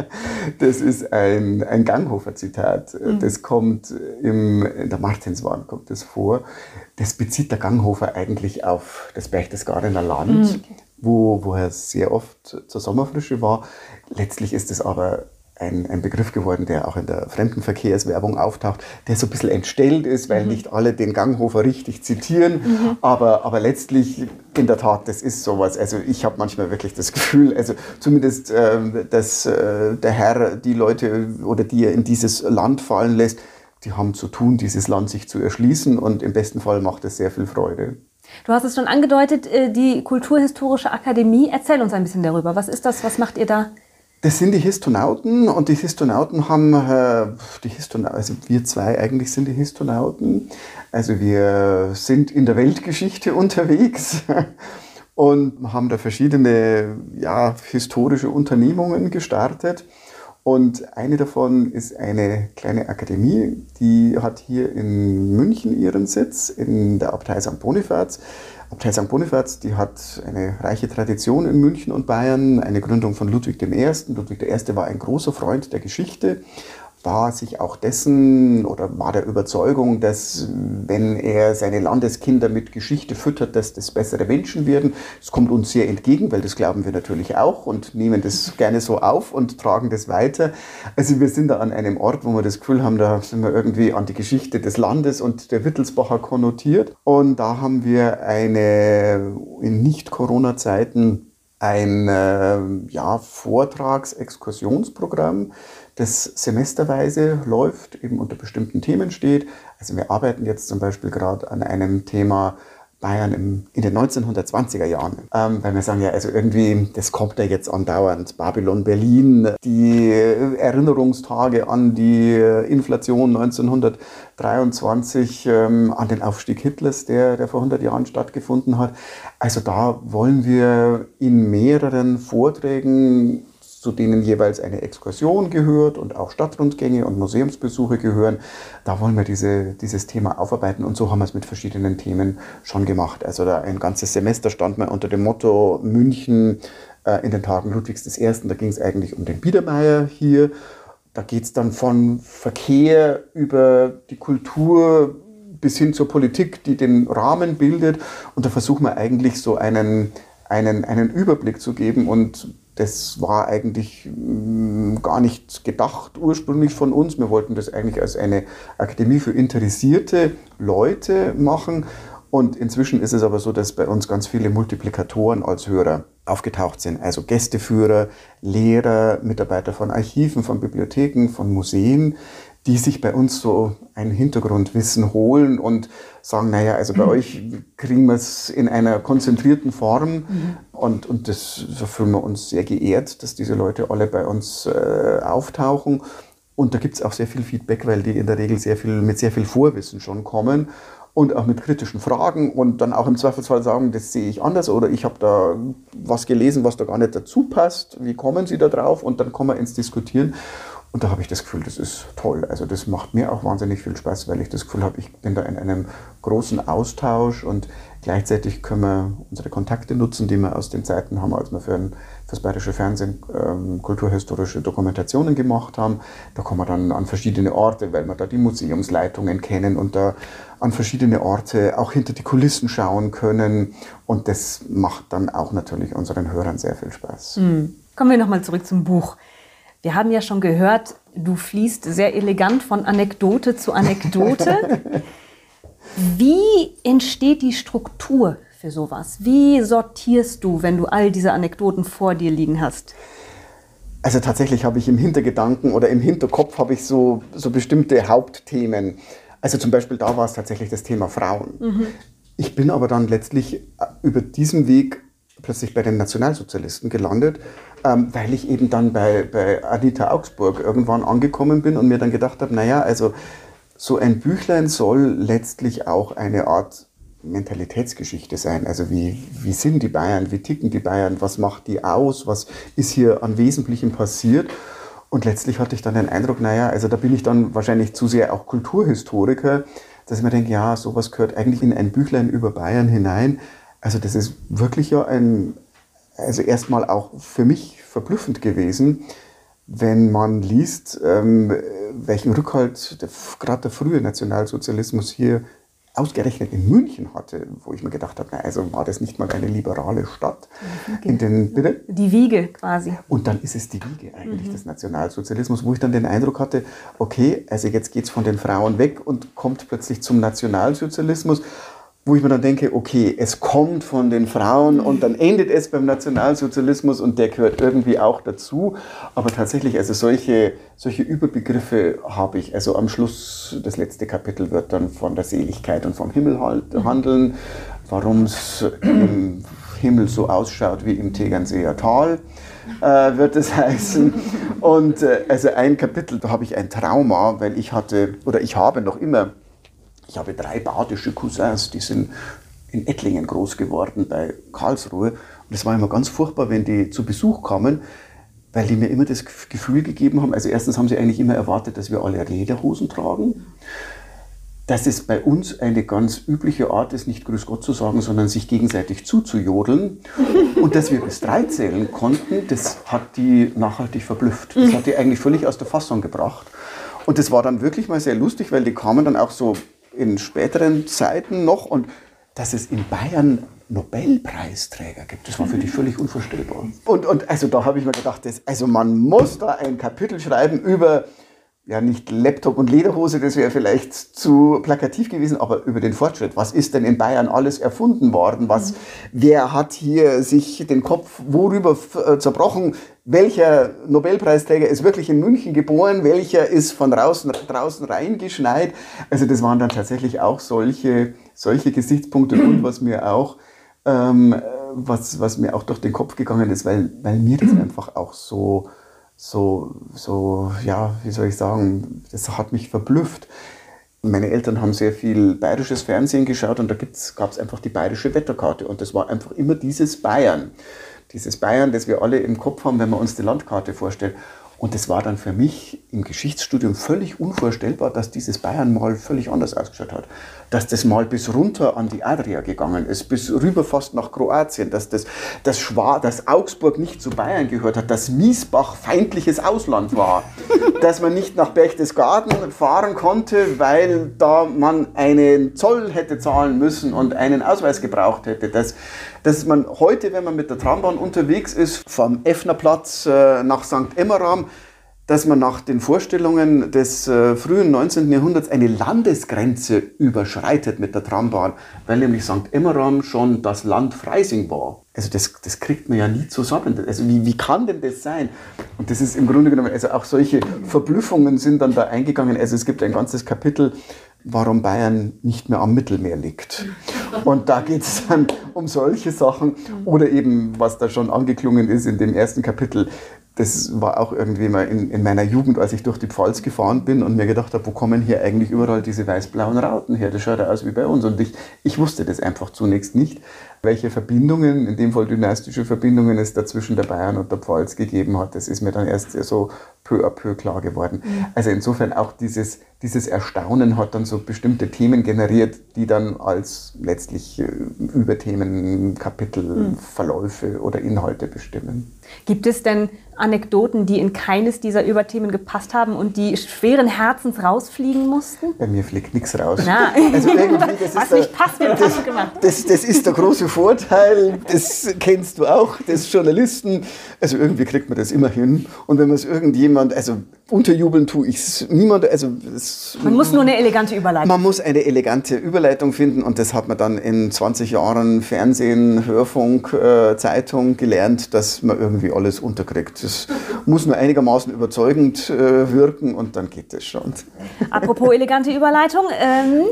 Das ist ein, ein Ganghofer-Zitat. Mhm. Das kommt im, in der Martinswand kommt das vor. Das bezieht der Ganghofer eigentlich auf das Berchtesgadener Land, mhm. wo, wo er sehr oft zur Sommerfrische war. Letztlich ist es aber ein, ein Begriff geworden, der auch in der Fremdenverkehrswerbung auftaucht, der so ein bisschen entstellt ist, weil mhm. nicht alle den Ganghofer richtig zitieren. Mhm. Aber, aber letztlich, in der Tat, das ist sowas. Also ich habe manchmal wirklich das Gefühl, also zumindest, äh, dass äh, der Herr die Leute oder die er in dieses Land fallen lässt, die haben zu tun, dieses Land sich zu erschließen und im besten Fall macht es sehr viel Freude. Du hast es schon angedeutet, äh, die Kulturhistorische Akademie. Erzähl uns ein bisschen darüber. Was ist das? Was macht ihr da? Das sind die Histonauten und die Histonauten haben, äh, die Histonauten, also wir zwei eigentlich sind die Histonauten. Also wir sind in der Weltgeschichte unterwegs und haben da verschiedene ja, historische Unternehmungen gestartet. Und eine davon ist eine kleine Akademie, die hat hier in München ihren Sitz, in der Abtei St. Bonifaz. Abtei St. Bonifaz, die hat eine reiche Tradition in München und Bayern, eine Gründung von Ludwig I. Ludwig I. war ein großer Freund der Geschichte war sich auch dessen oder war der Überzeugung, dass wenn er seine Landeskinder mit Geschichte füttert, dass das bessere Menschen werden. Das kommt uns sehr entgegen, weil das glauben wir natürlich auch und nehmen das gerne so auf und tragen das weiter. Also wir sind da an einem Ort, wo wir das Gefühl haben, da sind wir irgendwie an die Geschichte des Landes und der Wittelsbacher konnotiert. Und da haben wir eine in Nicht-Corona-Zeiten ein äh, ja, Vortrags-Exkursionsprogramm das semesterweise läuft, eben unter bestimmten Themen steht. Also wir arbeiten jetzt zum Beispiel gerade an einem Thema Bayern im, in den 1920er Jahren. Ähm, weil wir sagen ja, also irgendwie, das kommt ja jetzt andauernd. Babylon Berlin, die Erinnerungstage an die Inflation 1923, ähm, an den Aufstieg Hitlers, der, der vor 100 Jahren stattgefunden hat. Also da wollen wir in mehreren Vorträgen zu denen jeweils eine Exkursion gehört und auch Stadtrundgänge und Museumsbesuche gehören. Da wollen wir diese, dieses Thema aufarbeiten und so haben wir es mit verschiedenen Themen schon gemacht. Also da ein ganzes Semester stand man unter dem Motto München äh, in den Tagen Ludwigs I. Da ging es eigentlich um den Biedermeier hier. Da geht es dann von Verkehr über die Kultur bis hin zur Politik, die den Rahmen bildet. Und da versuchen wir eigentlich so einen, einen, einen Überblick zu geben und das war eigentlich mm, gar nicht gedacht ursprünglich von uns. Wir wollten das eigentlich als eine Akademie für interessierte Leute machen. Und inzwischen ist es aber so, dass bei uns ganz viele Multiplikatoren als Hörer aufgetaucht sind. Also Gästeführer, Lehrer, Mitarbeiter von Archiven, von Bibliotheken, von Museen, die sich bei uns so ein Hintergrundwissen holen und sagen, naja, also bei mhm. euch kriegen wir es in einer konzentrierten Form mhm. und, und das, so fühlen wir uns sehr geehrt, dass diese Leute alle bei uns äh, auftauchen. Und da gibt es auch sehr viel Feedback, weil die in der Regel sehr viel, mit sehr viel Vorwissen schon kommen und auch mit kritischen Fragen und dann auch im Zweifelsfall sagen, das sehe ich anders oder ich habe da was gelesen, was da gar nicht dazu passt. Wie kommen Sie da drauf? Und dann kommen wir ins Diskutieren. Und da habe ich das Gefühl, das ist toll. Also das macht mir auch wahnsinnig viel Spaß, weil ich das Gefühl habe, ich bin da in einem großen Austausch und gleichzeitig können wir unsere Kontakte nutzen, die wir aus den Zeiten haben, als wir für, ein, für das Bayerische Fernsehen ähm, kulturhistorische Dokumentationen gemacht haben. Da kommen wir dann an verschiedene Orte, weil wir da die Museumsleitungen kennen und da an verschiedene Orte auch hinter die Kulissen schauen können. Und das macht dann auch natürlich unseren Hörern sehr viel Spaß. Mhm. Kommen wir nochmal zurück zum Buch. Wir haben ja schon gehört, du fließt sehr elegant von Anekdote zu Anekdote. Wie entsteht die Struktur für sowas? Wie sortierst du, wenn du all diese Anekdoten vor dir liegen hast? Also tatsächlich habe ich im Hintergedanken oder im Hinterkopf habe ich so, so bestimmte Hauptthemen. Also zum Beispiel da war es tatsächlich das Thema Frauen. Mhm. Ich bin aber dann letztlich über diesen Weg plötzlich bei den Nationalsozialisten gelandet, ähm, weil ich eben dann bei, bei Anita Augsburg irgendwann angekommen bin und mir dann gedacht habe, naja, also so ein Büchlein soll letztlich auch eine Art Mentalitätsgeschichte sein. Also wie, wie sind die Bayern, wie ticken die Bayern, was macht die aus, was ist hier an Wesentlichem passiert. Und letztlich hatte ich dann den Eindruck, naja, also da bin ich dann wahrscheinlich zu sehr auch Kulturhistoriker, dass ich mir denke, ja, sowas gehört eigentlich in ein Büchlein über Bayern hinein. Also das ist wirklich ja ein, also erstmal auch für mich verblüffend gewesen, wenn man liest, ähm, welchen Rückhalt gerade der frühe Nationalsozialismus hier ausgerechnet in München hatte, wo ich mir gedacht habe, na, also war das nicht mal eine liberale Stadt. In den, bitte? Die Wiege quasi. Und dann ist es die Wiege eigentlich mhm. des Nationalsozialismus, wo ich dann den Eindruck hatte, okay, also jetzt geht es von den Frauen weg und kommt plötzlich zum Nationalsozialismus wo ich mir dann denke, okay, es kommt von den Frauen und dann endet es beim Nationalsozialismus und der gehört irgendwie auch dazu. Aber tatsächlich, also solche, solche Überbegriffe habe ich. Also am Schluss, das letzte Kapitel wird dann von der Seligkeit und vom Himmel halt handeln, warum es im Himmel so ausschaut wie im Tegernseer Tal. Äh, wird es heißen. Und äh, also ein Kapitel, da habe ich ein Trauma, weil ich hatte, oder ich habe noch immer ich habe drei badische Cousins, die sind in Ettlingen groß geworden bei Karlsruhe. Und es war immer ganz furchtbar, wenn die zu Besuch kamen, weil die mir immer das Gefühl gegeben haben, also erstens haben sie eigentlich immer erwartet, dass wir alle Lederhosen tragen. Dass es bei uns eine ganz übliche Art ist, nicht Grüß Gott zu sagen, sondern sich gegenseitig zuzujodeln. Und dass wir bis drei zählen konnten, das hat die nachhaltig verblüfft. Das hat die eigentlich völlig aus der Fassung gebracht. Und das war dann wirklich mal sehr lustig, weil die kamen dann auch so in späteren Zeiten noch und dass es in Bayern Nobelpreisträger gibt, das war für die völlig unvorstellbar. Und, und also da habe ich mir gedacht, das, also man muss da ein Kapitel schreiben über ja nicht Laptop und Lederhose, das wäre vielleicht zu plakativ gewesen, aber über den Fortschritt. Was ist denn in Bayern alles erfunden worden? Was, mhm. Wer hat hier sich den Kopf worüber äh, zerbrochen? Welcher Nobelpreisträger ist wirklich in München geboren? Welcher ist von draußen, draußen reingeschneit? Also das waren dann tatsächlich auch solche, solche Gesichtspunkte und was mir auch ähm, was, was mir auch durch den Kopf gegangen ist, weil, weil mir das einfach auch so, so, so, ja, wie soll ich sagen, das hat mich verblüfft. Meine Eltern haben sehr viel bayerisches Fernsehen geschaut und da gab es einfach die bayerische Wetterkarte und das war einfach immer dieses Bayern. Dieses Bayern, das wir alle im Kopf haben, wenn man uns die Landkarte vorstellt. Und es war dann für mich im Geschichtsstudium völlig unvorstellbar, dass dieses Bayern mal völlig anders ausgeschaut hat. Dass das mal bis runter an die Adria gegangen ist, bis rüber fast nach Kroatien, dass, das, das Schwa dass Augsburg nicht zu Bayern gehört hat, dass Miesbach feindliches Ausland war, dass man nicht nach Berchtesgaden fahren konnte, weil da man einen Zoll hätte zahlen müssen und einen Ausweis gebraucht hätte, dass, dass man heute, wenn man mit der Trambahn unterwegs ist, vom Effnerplatz äh, nach St. Emmeram, dass man nach den Vorstellungen des äh, frühen 19. Jahrhunderts eine Landesgrenze überschreitet mit der Trambahn, weil nämlich St. Emmeram schon das Land Freising war. Also das, das kriegt man ja nie zusammen. Also wie, wie kann denn das sein? Und das ist im Grunde genommen, also auch solche Verblüffungen sind dann da eingegangen. Also es gibt ein ganzes Kapitel, warum Bayern nicht mehr am Mittelmeer liegt. Und da geht es dann um solche Sachen oder eben, was da schon angeklungen ist in dem ersten Kapitel, das war auch irgendwie mal in, in, meiner Jugend, als ich durch die Pfalz gefahren bin und mir gedacht habe, wo kommen hier eigentlich überall diese weiß-blauen Rauten her? Das schaut ja aus wie bei uns. Und ich, ich wusste das einfach zunächst nicht, welche Verbindungen, in dem Fall dynastische Verbindungen es da zwischen der Bayern und der Pfalz gegeben hat. Das ist mir dann erst so peu à peu klar geworden. Mhm. Also insofern auch dieses, dieses Erstaunen hat dann so bestimmte Themen generiert, die dann als letztlich äh, Überthemen, Kapitel, mhm. Verläufe oder Inhalte bestimmen. Gibt es denn Anekdoten, die in keines dieser Überthemen gepasst haben und die schweren Herzens rausfliegen mussten? Bei mir fliegt nichts raus. Na. Also das Was nicht passt, wird das, gemacht. Das, das ist der große Vorteil, das kennst du auch, des Journalisten. Also irgendwie kriegt man das immer hin. Und wenn man es irgendjemand, also unterjubeln tue ich es niemand. Also es, man muss nur eine elegante Überleitung. Man muss eine elegante Überleitung finden und das hat man dann in 20 Jahren Fernsehen, Hörfunk, äh, Zeitung gelernt, dass man irgendwie alles unterkriegt. Das muss nur einigermaßen überzeugend äh, wirken und dann geht es schon. Apropos elegante Überleitung, ähm,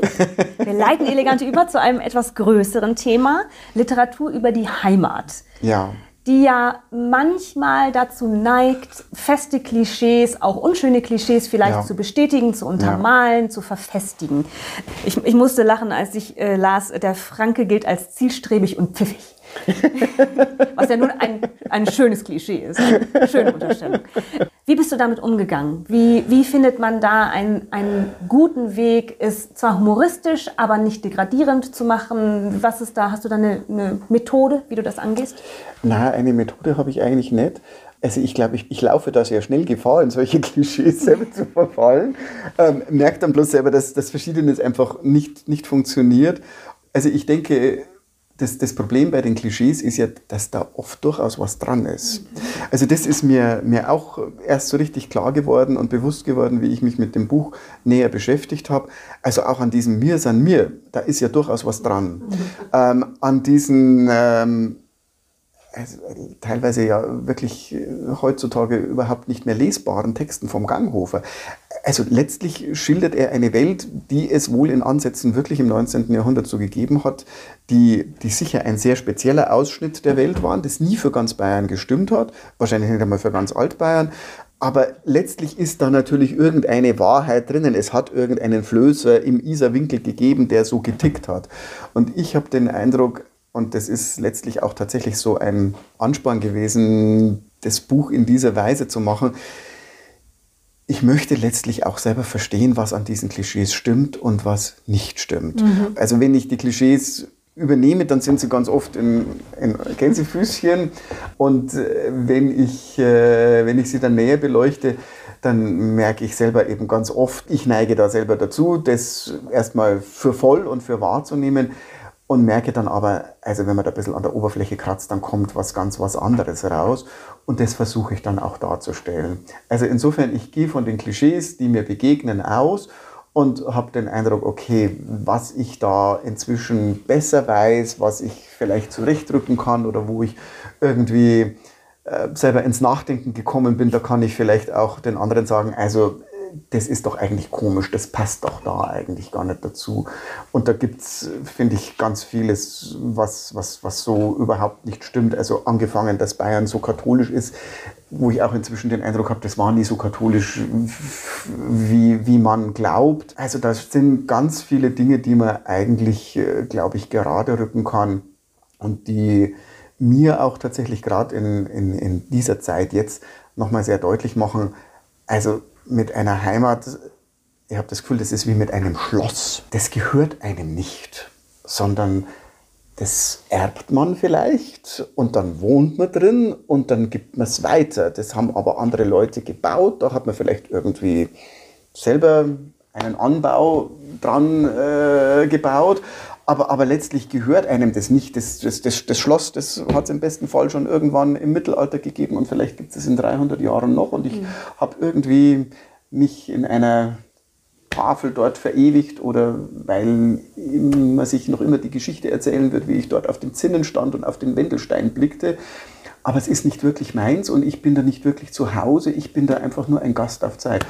wir leiten elegante über zu einem etwas größeren Thema, Literatur über die Heimat. Ja die ja manchmal dazu neigt, feste Klischees, auch unschöne Klischees vielleicht ja. zu bestätigen, zu untermalen, ja. zu verfestigen. Ich, ich, musste lachen, als ich äh, las, der Franke gilt als zielstrebig und pfiffig. Was ja nun ein, ein schönes Klischee ist. Eine schöne Unterstellung. Wie bist du damit umgegangen? Wie, wie findet man da einen, einen guten Weg, es zwar humoristisch, aber nicht degradierend zu machen? Was ist da? Hast du da eine, eine Methode, wie du das angehst? Na, eine Methode habe ich eigentlich nicht. Also ich glaube, ich, ich laufe da sehr schnell Gefahr, in solche Klischees selber zu verfallen. Ähm, merkt dann bloß selber, dass das Verschiedenes einfach nicht, nicht funktioniert. Also ich denke, das, das Problem bei den Klischees ist ja, dass da oft durchaus was dran ist. Also das ist mir, mir auch erst so richtig klar geworden und bewusst geworden, wie ich mich mit dem Buch näher beschäftigt habe. Also auch an diesem Mir san mir, da ist ja durchaus was dran. Ähm, an diesen ähm, teilweise ja wirklich äh, heutzutage überhaupt nicht mehr lesbaren Texten vom Ganghofer. Also letztlich schildert er eine Welt, die es wohl in Ansätzen wirklich im 19. Jahrhundert so gegeben hat, die, die sicher ein sehr spezieller Ausschnitt der Welt waren, das nie für ganz Bayern gestimmt hat, wahrscheinlich nicht einmal für ganz Altbayern. Aber letztlich ist da natürlich irgendeine Wahrheit drinnen. Es hat irgendeinen Flößer im Isarwinkel gegeben, der so getickt hat. Und ich habe den Eindruck, und das ist letztlich auch tatsächlich so ein Ansporn gewesen, das Buch in dieser Weise zu machen. Ich möchte letztlich auch selber verstehen, was an diesen Klischees stimmt und was nicht stimmt. Mhm. Also wenn ich die Klischees übernehme, dann sind sie ganz oft in, in Gänsefüßchen. Und äh, wenn ich, äh, wenn ich sie dann näher beleuchte, dann merke ich selber eben ganz oft, ich neige da selber dazu, das erstmal für voll und für wahr zu nehmen und merke dann aber, also wenn man da ein bisschen an der Oberfläche kratzt, dann kommt was ganz was anderes raus und das versuche ich dann auch darzustellen. Also insofern, ich gehe von den Klischees, die mir begegnen, aus und habe den Eindruck, okay, was ich da inzwischen besser weiß, was ich vielleicht zurechtdrücken kann oder wo ich irgendwie äh, selber ins Nachdenken gekommen bin, da kann ich vielleicht auch den anderen sagen, also das ist doch eigentlich komisch, das passt doch da eigentlich gar nicht dazu. Und da gibt es, finde ich, ganz vieles, was, was, was so überhaupt nicht stimmt. Also angefangen, dass Bayern so katholisch ist, wo ich auch inzwischen den Eindruck habe, das war nie so katholisch, wie, wie man glaubt. Also da sind ganz viele Dinge, die man eigentlich, äh, glaube ich, gerade rücken kann und die mir auch tatsächlich gerade in, in, in dieser Zeit jetzt nochmal sehr deutlich machen, also mit einer Heimat, ich habe das Gefühl, das ist wie mit einem Schloss. Das gehört einem nicht, sondern das erbt man vielleicht und dann wohnt man drin und dann gibt man es weiter. Das haben aber andere Leute gebaut. Da hat man vielleicht irgendwie selber einen Anbau dran äh, gebaut. Aber, aber letztlich gehört einem das nicht. Das, das, das, das Schloss, das hat es im besten Fall schon irgendwann im Mittelalter gegeben und vielleicht gibt es in 300 Jahren noch. Und ich mhm. habe irgendwie mich in einer Tafel dort verewigt oder weil man sich noch immer die Geschichte erzählen wird, wie ich dort auf dem Zinnen stand und auf den Wendelstein blickte. Aber es ist nicht wirklich meins und ich bin da nicht wirklich zu Hause. Ich bin da einfach nur ein Gast auf Zeit.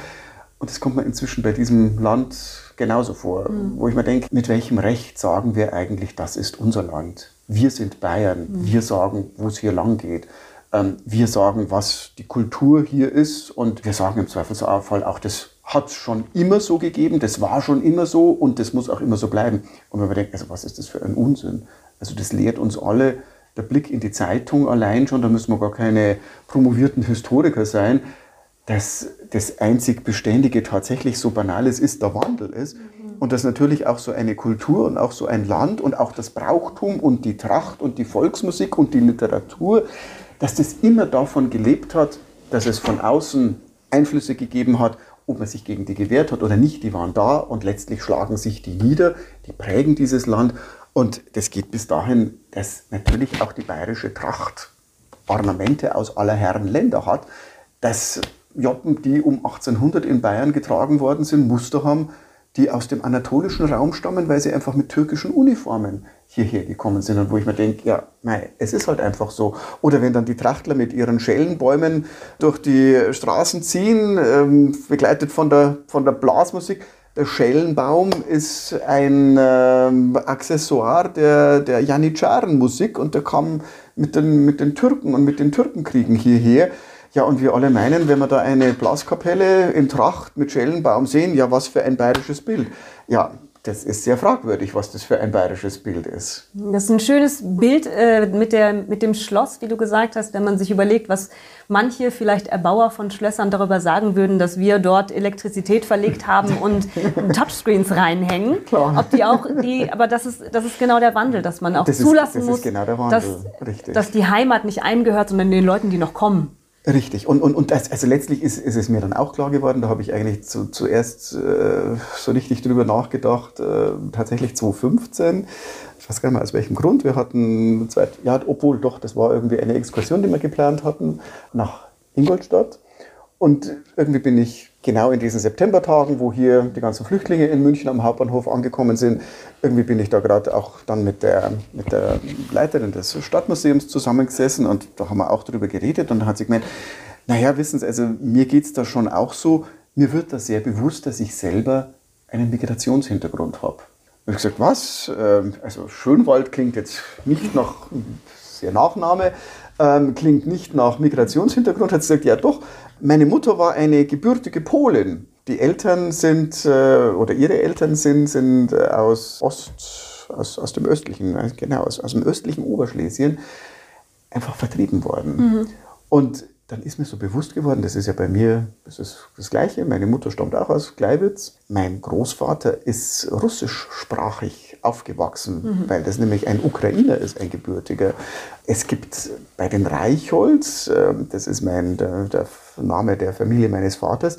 Und das kommt mir inzwischen bei diesem Land genauso vor, mhm. wo ich mir denke, mit welchem Recht sagen wir eigentlich, das ist unser Land? Wir sind Bayern, mhm. wir sagen, wo es hier lang geht. Ähm, wir sagen, was die Kultur hier ist und wir sagen im Zweifelsfall auch, das hat es schon immer so gegeben, das war schon immer so und das muss auch immer so bleiben. Und wenn man denkt, also was ist das für ein Unsinn? Also das lehrt uns alle, der Blick in die Zeitung allein schon, da müssen wir gar keine promovierten Historiker sein, dass das einzig Beständige tatsächlich so banales ist, der Wandel ist. Und dass natürlich auch so eine Kultur und auch so ein Land und auch das Brauchtum und die Tracht und die Volksmusik und die Literatur, dass das immer davon gelebt hat, dass es von außen Einflüsse gegeben hat, ob man sich gegen die gewehrt hat oder nicht, die waren da und letztlich schlagen sich die nieder, die prägen dieses Land. Und das geht bis dahin, dass natürlich auch die bayerische Tracht Ornamente aus aller Herren Länder hat, dass Joppen, die um 1800 in Bayern getragen worden sind, Muster haben, die aus dem anatolischen Raum stammen, weil sie einfach mit türkischen Uniformen hierher gekommen sind. Und wo ich mir denke, ja, mei, es ist halt einfach so. Oder wenn dann die Trachtler mit ihren Schellenbäumen durch die Straßen ziehen, ähm, begleitet von der, von der Blasmusik. Der Schellenbaum ist ein ähm, Accessoire der, der Janitscharenmusik und der kam mit den, mit den Türken und mit den Türkenkriegen hierher. Ja, und wir alle meinen, wenn wir da eine Blaskapelle in Tracht mit Schellenbaum sehen, ja, was für ein bayerisches Bild. Ja, das ist sehr fragwürdig, was das für ein bayerisches Bild ist. Das ist ein schönes Bild äh, mit, der, mit dem Schloss, wie du gesagt hast, wenn man sich überlegt, was manche vielleicht Erbauer von Schlössern darüber sagen würden, dass wir dort Elektrizität verlegt haben und Touchscreens reinhängen. Klar. Ob die auch die, aber das ist, das ist genau der Wandel, dass man auch das zulassen ist, das muss, genau dass, dass die Heimat nicht einem gehört, sondern den Leuten, die noch kommen. Richtig. Und, und, und das, also letztlich ist, ist es mir dann auch klar geworden, da habe ich eigentlich zu, zuerst äh, so richtig drüber nachgedacht, äh, tatsächlich 2015, ich weiß gar nicht mehr aus welchem Grund, wir hatten, zwei, ja, obwohl doch, das war irgendwie eine Exkursion, die wir geplant hatten, nach Ingolstadt. Und irgendwie bin ich genau in diesen Septembertagen, wo hier die ganzen Flüchtlinge in München am Hauptbahnhof angekommen sind, irgendwie bin ich da gerade auch dann mit der, mit der Leiterin des Stadtmuseums zusammengesessen und da haben wir auch darüber geredet und dann hat sie gemeint, naja, wissen Sie, also mir geht es da schon auch so, mir wird da sehr bewusst, dass ich selber einen Migrationshintergrund habe. Und ich gesagt, was? Ähm, also Schönwald klingt jetzt nicht nach sehr Nachname, ähm, klingt nicht nach Migrationshintergrund. Hat sie gesagt, ja doch, meine Mutter war eine gebürtige Polin. Die Eltern sind, äh, oder ihre Eltern sind, sind äh, aus Ost, aus, aus dem östlichen, äh, genau, aus, aus dem östlichen Oberschlesien einfach vertrieben worden. Mhm. Und dann ist mir so bewusst geworden, das ist ja bei mir das, ist das Gleiche. Meine Mutter stammt auch aus Gleiwitz. Mein Großvater ist russischsprachig aufgewachsen, mhm. weil das nämlich ein Ukrainer ist, ein gebürtiger. Es gibt bei den Reichholz, ähm, das ist mein, der, der Name der Familie meines Vaters,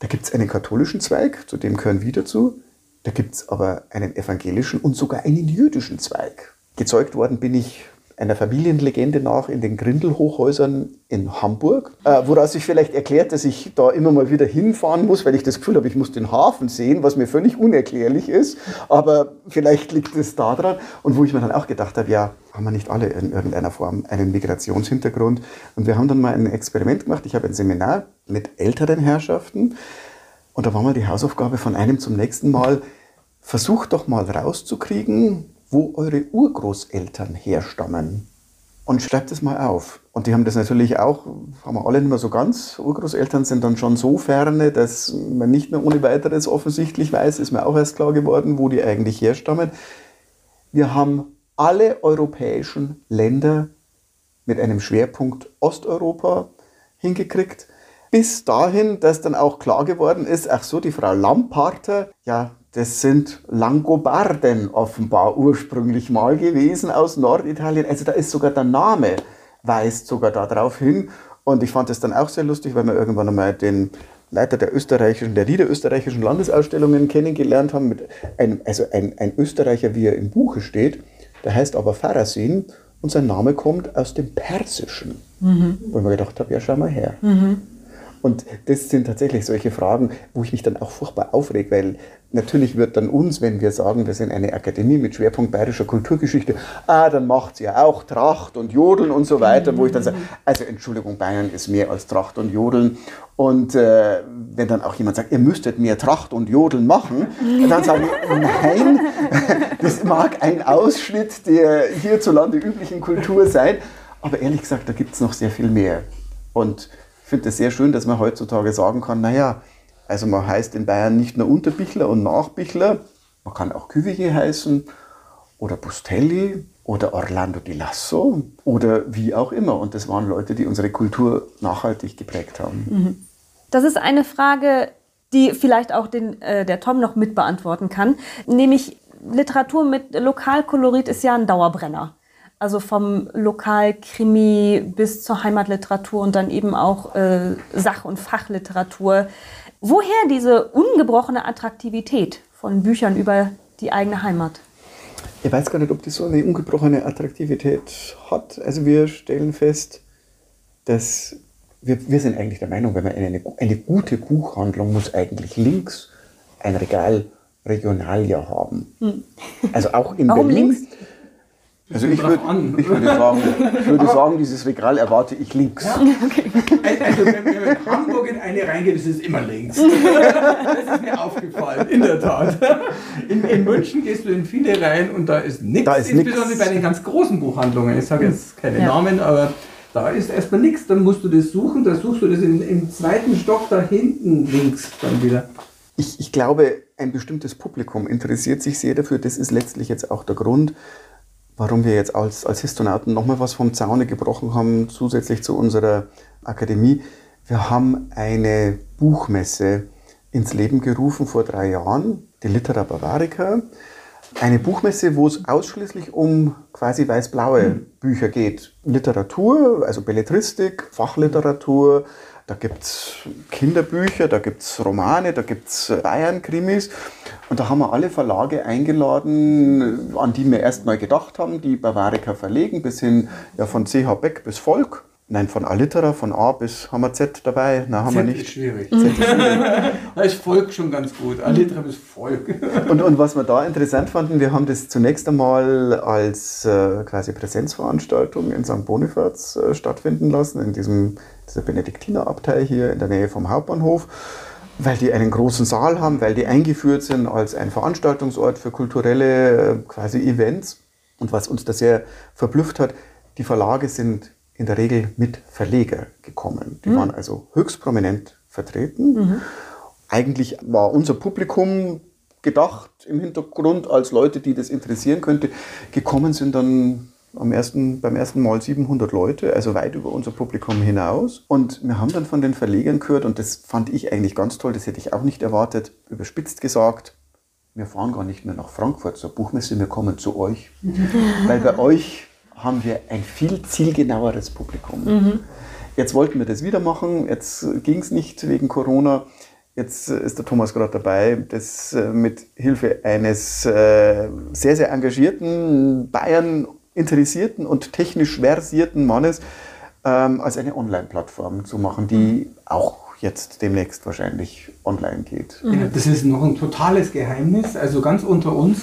da gibt es einen katholischen Zweig, zu dem gehören wir dazu. Da gibt es aber einen evangelischen und sogar einen jüdischen Zweig. Gezeugt worden bin ich einer Familienlegende nach in den Grindelhochhäusern in Hamburg, äh, woraus sich vielleicht erklärt, dass ich da immer mal wieder hinfahren muss, weil ich das Gefühl habe, ich muss den Hafen sehen, was mir völlig unerklärlich ist. Aber vielleicht liegt es daran. Und wo ich mir dann auch gedacht habe, ja, haben wir nicht alle in irgendeiner Form einen Migrationshintergrund? Und wir haben dann mal ein Experiment gemacht. Ich habe ein Seminar mit älteren Herrschaften. Und da war mal die Hausaufgabe von einem zum nächsten Mal, versucht doch mal rauszukriegen, wo eure Urgroßeltern herstammen. Und schreibt es mal auf. Und die haben das natürlich auch, haben wir alle nicht mehr so ganz. Urgroßeltern sind dann schon so ferne, dass man nicht mehr ohne weiteres offensichtlich weiß, ist mir auch erst klar geworden, wo die eigentlich herstammen. Wir haben alle europäischen Länder mit einem Schwerpunkt Osteuropa hingekriegt. Bis dahin, dass dann auch klar geworden ist, ach so, die Frau Lamparter, ja, das sind Langobarden offenbar ursprünglich mal gewesen aus Norditalien. Also da ist sogar der Name, weist sogar darauf hin. Und ich fand das dann auch sehr lustig, weil wir irgendwann einmal den Leiter der österreichischen, der niederösterreichischen Landesausstellungen kennengelernt haben, mit einem, also ein, ein Österreicher, wie er im Buche steht, der heißt aber Pharasin und sein Name kommt aus dem Persischen. Mhm. Wo ich mir gedacht habe, ja, schau mal her. Mhm. Und das sind tatsächlich solche Fragen, wo ich mich dann auch furchtbar aufrege, weil natürlich wird dann uns, wenn wir sagen, wir sind eine Akademie mit Schwerpunkt bayerischer Kulturgeschichte, ah, dann macht sie ja auch Tracht und Jodeln und so weiter, wo ich dann sage, also Entschuldigung, Bayern ist mehr als Tracht und Jodeln. Und äh, wenn dann auch jemand sagt, ihr müsstet mehr Tracht und Jodeln machen, dann sage ich, nein, das mag ein Ausschnitt der hierzulande üblichen Kultur sein, aber ehrlich gesagt, da gibt es noch sehr viel mehr. Und finde es sehr schön, dass man heutzutage sagen kann, naja, also man heißt in Bayern nicht nur Unterbichler und Nachbichler, man kann auch Küviche heißen oder Bustelli oder Orlando di Lasso oder wie auch immer. Und das waren Leute, die unsere Kultur nachhaltig geprägt haben. Mhm. Das ist eine Frage, die vielleicht auch den, äh, der Tom noch mit beantworten kann. Nämlich Literatur mit Lokalkolorit ist ja ein Dauerbrenner. Also vom Lokalkrimi bis zur Heimatliteratur und dann eben auch äh, Sach- und Fachliteratur. Woher diese ungebrochene Attraktivität von Büchern über die eigene Heimat? Ich weiß gar nicht, ob die so eine ungebrochene Attraktivität hat. Also wir stellen fest, dass wir, wir sind eigentlich der Meinung, wenn man eine, eine gute Buchhandlung muss eigentlich links ein Regal Regionalia haben. Hm. Also auch in Warum Berlin. Links? Also ich, würd, ich, würde sagen, ich würde sagen, dieses Regal erwarte ich links. Ja. Okay. Also wenn wir in Hamburg in eine reingehen, ist es immer links. Das ist mir aufgefallen, in der Tat. In, in München gehst du in viele rein und da ist nichts. Da ist Insbesondere nix. bei den ganz großen Buchhandlungen. Ich sage jetzt keine ja. Namen, aber da ist erstmal nichts. Dann musst du das suchen. Da suchst du das in, im zweiten Stock da hinten links dann wieder. Ich, ich glaube, ein bestimmtes Publikum interessiert sich sehr dafür. Das ist letztlich jetzt auch der Grund, warum wir jetzt als, als Histonauten nochmal was vom Zaune gebrochen haben, zusätzlich zu unserer Akademie. Wir haben eine Buchmesse ins Leben gerufen vor drei Jahren, die Litera Bavarica. Eine Buchmesse, wo es ausschließlich um quasi weiß-blaue Bücher geht. Literatur, also Belletristik, Fachliteratur, da gibt es Kinderbücher, da gibt es Romane, da gibt es Bayern-Krimis. Und da haben wir alle Verlage eingeladen, an die wir erstmal gedacht haben, die Bavarica verlegen, bis hin ja, von CH Beck bis Volk. Nein, von Alitera, von A bis haben wir Z dabei. Nein, haben Z wir nicht. Ist schwierig. Z ist schwierig. da ist Volk schon ganz gut. Alitera bis Volk. und, und was wir da interessant fanden, wir haben das zunächst einmal als äh, quasi Präsenzveranstaltung in St. Bonifaz äh, stattfinden lassen, in diesem, dieser Benediktinerabtei hier in der Nähe vom Hauptbahnhof weil die einen großen Saal haben, weil die eingeführt sind als ein Veranstaltungsort für kulturelle äh, quasi Events. Und was uns da sehr verblüfft hat, die Verlage sind in der Regel mit Verleger gekommen. Die mhm. waren also höchst prominent vertreten. Mhm. Eigentlich war unser Publikum gedacht im Hintergrund als Leute, die das interessieren könnte. Gekommen sind dann am ersten, beim ersten Mal 700 Leute, also weit über unser Publikum hinaus. Und wir haben dann von den Verlegern gehört, und das fand ich eigentlich ganz toll, das hätte ich auch nicht erwartet, überspitzt gesagt, wir fahren gar nicht mehr nach Frankfurt zur Buchmesse, wir kommen zu euch. Weil bei euch haben wir ein viel zielgenaueres Publikum. Mhm. Jetzt wollten wir das wieder machen, jetzt ging es nicht wegen Corona. Jetzt äh, ist der Thomas gerade dabei, das äh, mit Hilfe eines äh, sehr, sehr engagierten, Bayern interessierten und technisch versierten Mannes ähm, als eine Online-Plattform zu machen, die auch jetzt demnächst wahrscheinlich online geht. Ja, das ist noch ein totales Geheimnis, also ganz unter uns.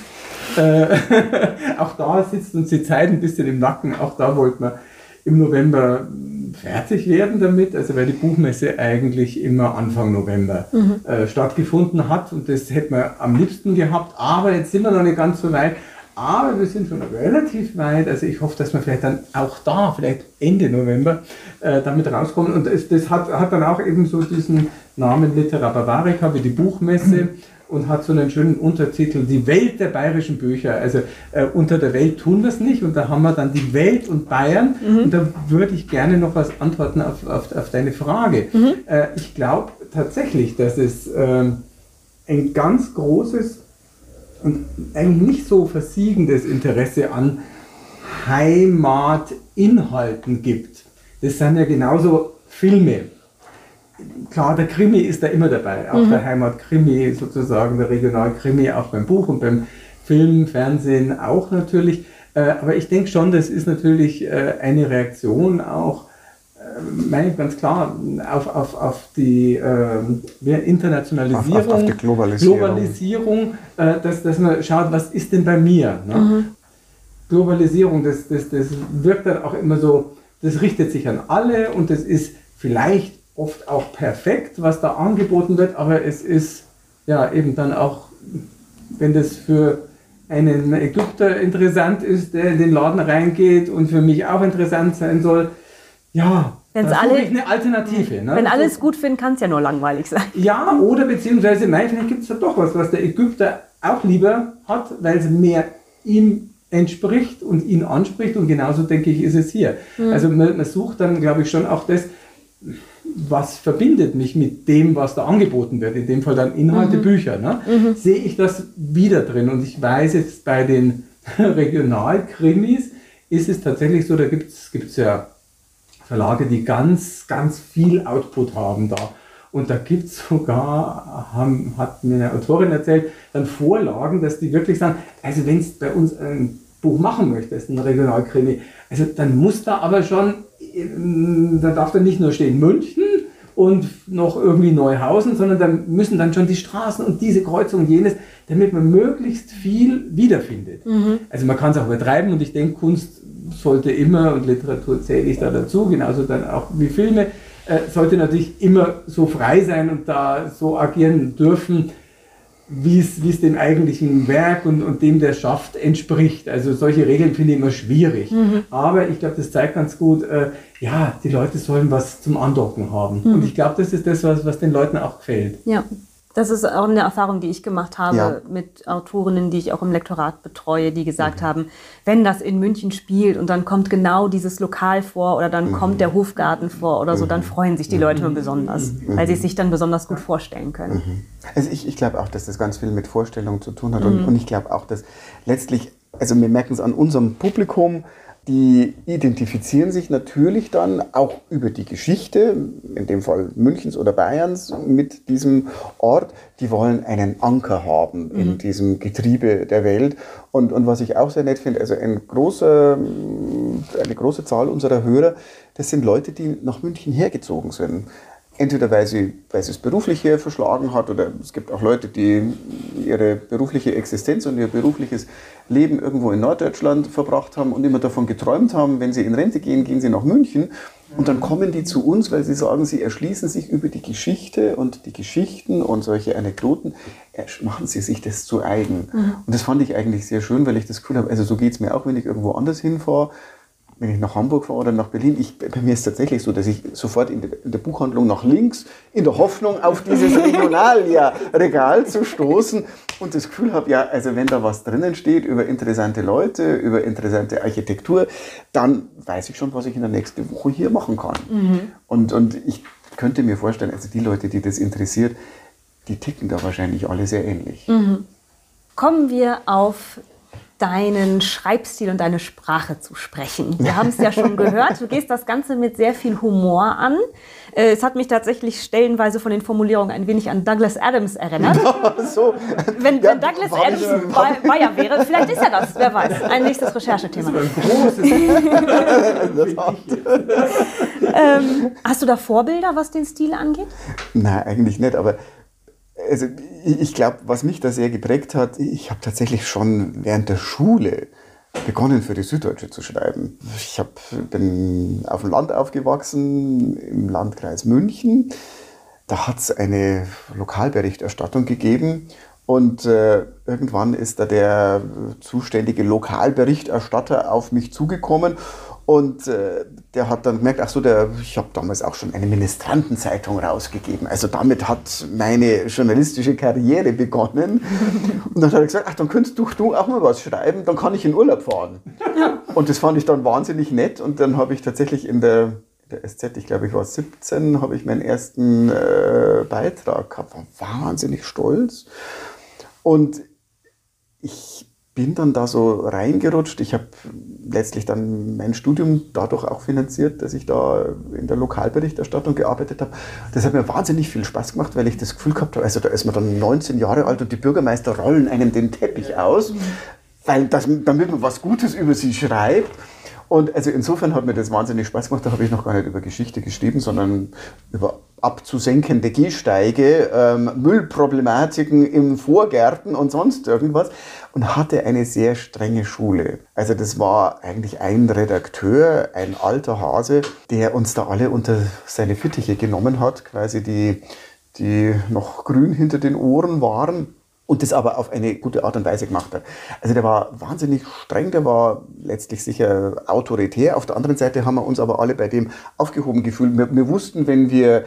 Äh, auch da sitzt uns die Zeit ein bisschen im Nacken. Auch da wollten wir im November fertig werden damit, also weil die Buchmesse eigentlich immer Anfang November mhm. äh, stattgefunden hat und das hätten wir am liebsten gehabt, aber jetzt sind wir noch nicht ganz so weit. Aber wir sind schon relativ weit. Also ich hoffe, dass wir vielleicht dann auch da, vielleicht Ende November, äh, damit rauskommen. Und das, das hat, hat dann auch eben so diesen Namen Litera Bavarica wie die Buchmesse. Und hat so einen schönen Untertitel, die Welt der bayerischen Bücher. Also äh, unter der Welt tun wir es nicht. Und da haben wir dann die Welt und Bayern. Mhm. Und da würde ich gerne noch was antworten auf, auf, auf deine Frage. Mhm. Äh, ich glaube tatsächlich, dass es ähm, ein ganz großes und eigentlich nicht so versiegendes Interesse an Heimatinhalten gibt. Das sind ja genauso Filme. Klar, der Krimi ist da immer dabei, auch mhm. der Heimatkrimi sozusagen, der Regionalkrimi, auch beim Buch und beim Film, Fernsehen auch natürlich. Äh, aber ich denke schon, das ist natürlich äh, eine Reaktion auch meine ganz klar auf, auf, auf die äh, Internationalisierung, auf, auf, die Globalisierung, Globalisierung äh, dass, dass man schaut, was ist denn bei mir? Ne? Mhm. Globalisierung, das, das, das wirkt dann auch immer so, das richtet sich an alle und das ist vielleicht oft auch perfekt, was da angeboten wird, aber es ist ja eben dann auch, wenn das für einen Ägypter interessant ist, der in den Laden reingeht und für mich auch interessant sein soll, ja, Wenn's alle, eine Alternative. Ne? Wenn alles gut finden, kann es ja nur langweilig sein. Ja, oder beziehungsweise, nein, vielleicht gibt es ja doch was, was der Ägypter auch lieber hat, weil es mehr ihm entspricht und ihn anspricht. Und genauso denke ich, ist es hier. Mhm. Also man, man sucht dann, glaube ich, schon auch das, was verbindet mich mit dem, was da angeboten wird. In dem Fall dann Inhalte, mhm. Bücher. Ne? Mhm. Sehe ich das wieder drin. Und ich weiß jetzt bei den Regionalkrimis ist es tatsächlich so, da gibt es ja Verlage, die ganz, ganz viel Output haben da. Und da gibt es sogar, haben, hat mir eine Autorin erzählt, dann Vorlagen, dass die wirklich sagen, also wenn es bei uns ein Buch machen möchtest, ein Regionalkrimi, also dann muss da aber schon, da darf da nicht nur stehen München und noch irgendwie Neuhausen, sondern da müssen dann schon die Straßen und diese Kreuzung und jenes, damit man möglichst viel wiederfindet. Mhm. Also man kann es auch übertreiben und ich denke, Kunst sollte immer, und Literatur zähle ich da dazu, genauso dann auch wie Filme, äh, sollte natürlich immer so frei sein und da so agieren dürfen, wie es dem eigentlichen Werk und, und dem, der schafft, entspricht. Also solche Regeln finde ich immer schwierig. Mhm. Aber ich glaube, das zeigt ganz gut, äh, ja, die Leute sollen was zum Andocken haben. Mhm. Und ich glaube, das ist das, was, was den Leuten auch gefällt. Ja. Das ist auch eine Erfahrung, die ich gemacht habe ja. mit Autorinnen, die ich auch im Lektorat betreue, die gesagt mhm. haben, wenn das in München spielt und dann kommt genau dieses Lokal vor oder dann mhm. kommt der Hofgarten vor oder so, dann mhm. freuen sich die Leute mhm. besonders, mhm. weil sie es sich dann besonders gut vorstellen können. Mhm. Also ich, ich glaube auch, dass das ganz viel mit Vorstellungen zu tun hat und, und ich glaube auch, dass letztlich, also wir merken es an unserem Publikum, die identifizieren sich natürlich dann auch über die Geschichte, in dem Fall Münchens oder Bayerns, mit diesem Ort. Die wollen einen Anker haben mhm. in diesem Getriebe der Welt. Und, und was ich auch sehr nett finde, also ein großer, eine große Zahl unserer Hörer, das sind Leute, die nach München hergezogen sind. Entweder weil sie, weil sie es berufliche verschlagen hat oder es gibt auch Leute, die ihre berufliche Existenz und ihr berufliches Leben irgendwo in Norddeutschland verbracht haben und immer davon geträumt haben, wenn sie in Rente gehen, gehen sie nach München. Und dann kommen die zu uns, weil sie sagen, sie erschließen sich über die Geschichte und die Geschichten und solche Anekdoten, machen sie sich das zu eigen. Mhm. Und das fand ich eigentlich sehr schön, weil ich das Gefühl habe, also so geht es mir auch, wenn ich irgendwo anders hinfahre wenn ich nach Hamburg fahre oder nach Berlin, ich, bei mir ist es tatsächlich so, dass ich sofort in, de, in der Buchhandlung nach links, in der Hoffnung, auf dieses Regionalregal zu stoßen und das Gefühl habe, ja, also wenn da was drinnen steht über interessante Leute, über interessante Architektur, dann weiß ich schon, was ich in der nächsten Woche hier machen kann. Mhm. Und, und ich könnte mir vorstellen, also die Leute, die das interessiert, die ticken da wahrscheinlich alle sehr ähnlich. Mhm. Kommen wir auf deinen Schreibstil und deine Sprache zu sprechen. Wir haben es ja schon gehört, du gehst das Ganze mit sehr viel Humor an. Äh, es hat mich tatsächlich stellenweise von den Formulierungen ein wenig an Douglas Adams erinnert. so. Wenn, Ja, wenn Douglas Adams das- Bay- Bayer wäre, vielleicht ist er das, wer weiß. Ein nächstes Recherchethema. Ein großes Ähm, hast du da Vorbilder, was den Stil angeht? Nein, eigentlich nicht, aber also ich, glaube, was mich da sehr geprägt hat, ich habe tatsächlich schon während der Schule begonnen für die Süddeutsche zu schreiben. Ich hab, bin auf dem Land aufgewachsen, im Landkreis München. Da hat es eine Lokalberichterstattung gegeben und äh, irgendwann ist da der zuständige Lokalberichterstatter auf mich zugekommen und äh, der hat dann gemerkt, ach so, der, ich habe damals auch schon eine Ministrantenzeitung rausgegeben. Also damit hat meine journalistische Karriere begonnen. Und dann hat er gesagt, ach, dann könntest du, du auch mal was schreiben, dann kann ich in Urlaub fahren. Und das fand ich dann wahnsinnig nett. Und dann habe ich tatsächlich in der, der SZ, ich glaube, ich war 17, habe ich meinen ersten äh, Beitrag gehabt. War wahnsinnig stolz. Und ich bin dann da so reingerutscht. Ich habe letztlich dann mein Studium dadurch auch finanziert, dass ich da in der Lokalberichterstattung gearbeitet habe. Das hat mir wahnsinnig viel Spaß gemacht, weil ich das Gefühl gehabt habe, also da ist man dann 19 Jahre alt und die Bürgermeister rollen einem den Teppich aus, weil das, damit man was Gutes über sie schreibt. Und also insofern hat mir das wahnsinnig Spaß gemacht. Da habe ich noch gar nicht über Geschichte geschrieben, sondern über abzusenkende Gehsteige, ähm, Müllproblematiken im Vorgärten und sonst irgendwas. Und hatte eine sehr strenge Schule. Also das war eigentlich ein Redakteur, ein alter Hase, der uns da alle unter seine Fittiche genommen hat, quasi die, die noch grün hinter den Ohren waren und das aber auf eine gute Art und Weise gemacht hat. Also der war wahnsinnig streng, der war letztlich sicher autoritär. Auf der anderen Seite haben wir uns aber alle bei dem aufgehoben gefühlt. Wir, wir wussten, wenn wir,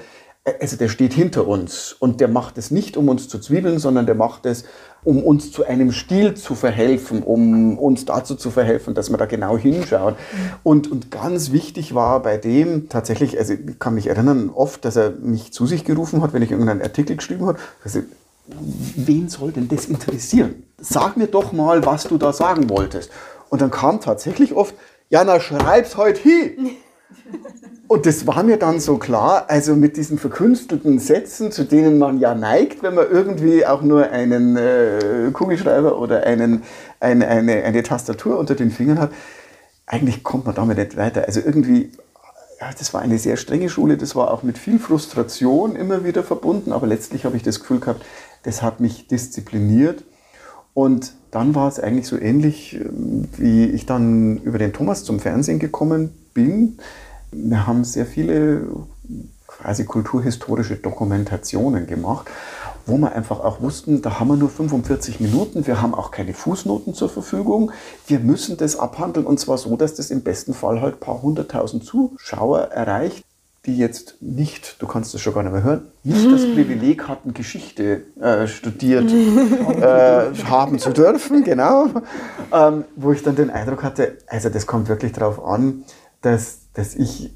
also der steht hinter uns und der macht es nicht, um uns zu zwiebeln, sondern der macht es, um uns zu einem Stil zu verhelfen, um uns dazu zu verhelfen, dass wir da genau hinschauen. Und, und ganz wichtig war bei dem tatsächlich, also ich kann mich erinnern, oft, dass er mich zu sich gerufen hat, wenn ich irgendeinen Artikel geschrieben habe, also, wen soll denn das interessieren? Sag mir doch mal, was du da sagen wolltest. Und dann kam tatsächlich oft, ja, na schreib's heute hin. Und das war mir dann so klar, also mit diesen verkünstelten Sätzen, zu denen man ja neigt, wenn man irgendwie auch nur einen äh, Kugelschreiber oder einen, eine, eine, eine Tastatur unter den Fingern hat, eigentlich kommt man damit nicht weiter. Also irgendwie, ja, das war eine sehr strenge Schule, das war auch mit viel Frustration immer wieder verbunden, aber letztlich habe ich das Gefühl gehabt, das hat mich diszipliniert. Und dann war es eigentlich so ähnlich, ähm, wie ich dann über den Thomas zum Fernsehen gekommen bin. Wir haben sehr viele quasi kulturhistorische Dokumentationen gemacht, wo wir einfach auch wussten, da haben wir nur 45 Minuten, wir haben auch keine Fußnoten zur Verfügung. Wir müssen das abhandeln und zwar so, dass das im besten Fall halt ein paar hunderttausend Zuschauer erreicht, die jetzt nicht, du kannst das schon gar nicht mehr hören, nicht das Privileg hatten, Geschichte äh, studiert äh, haben zu dürfen, genau. Ähm, wo ich dann den Eindruck hatte, also das kommt wirklich darauf an, dass, dass ich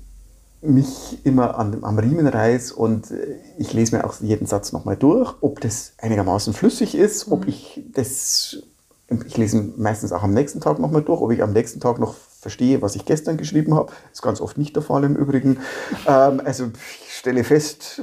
mich immer an, am Riemen reiß und äh, ich lese mir auch jeden Satz nochmal durch, ob das einigermaßen flüssig ist, ob ich das, ich lese meistens auch am nächsten Tag nochmal durch, ob ich am nächsten Tag noch verstehe, was ich gestern geschrieben habe. Ist ganz oft nicht der Fall im Übrigen. Ähm, also ich stelle fest,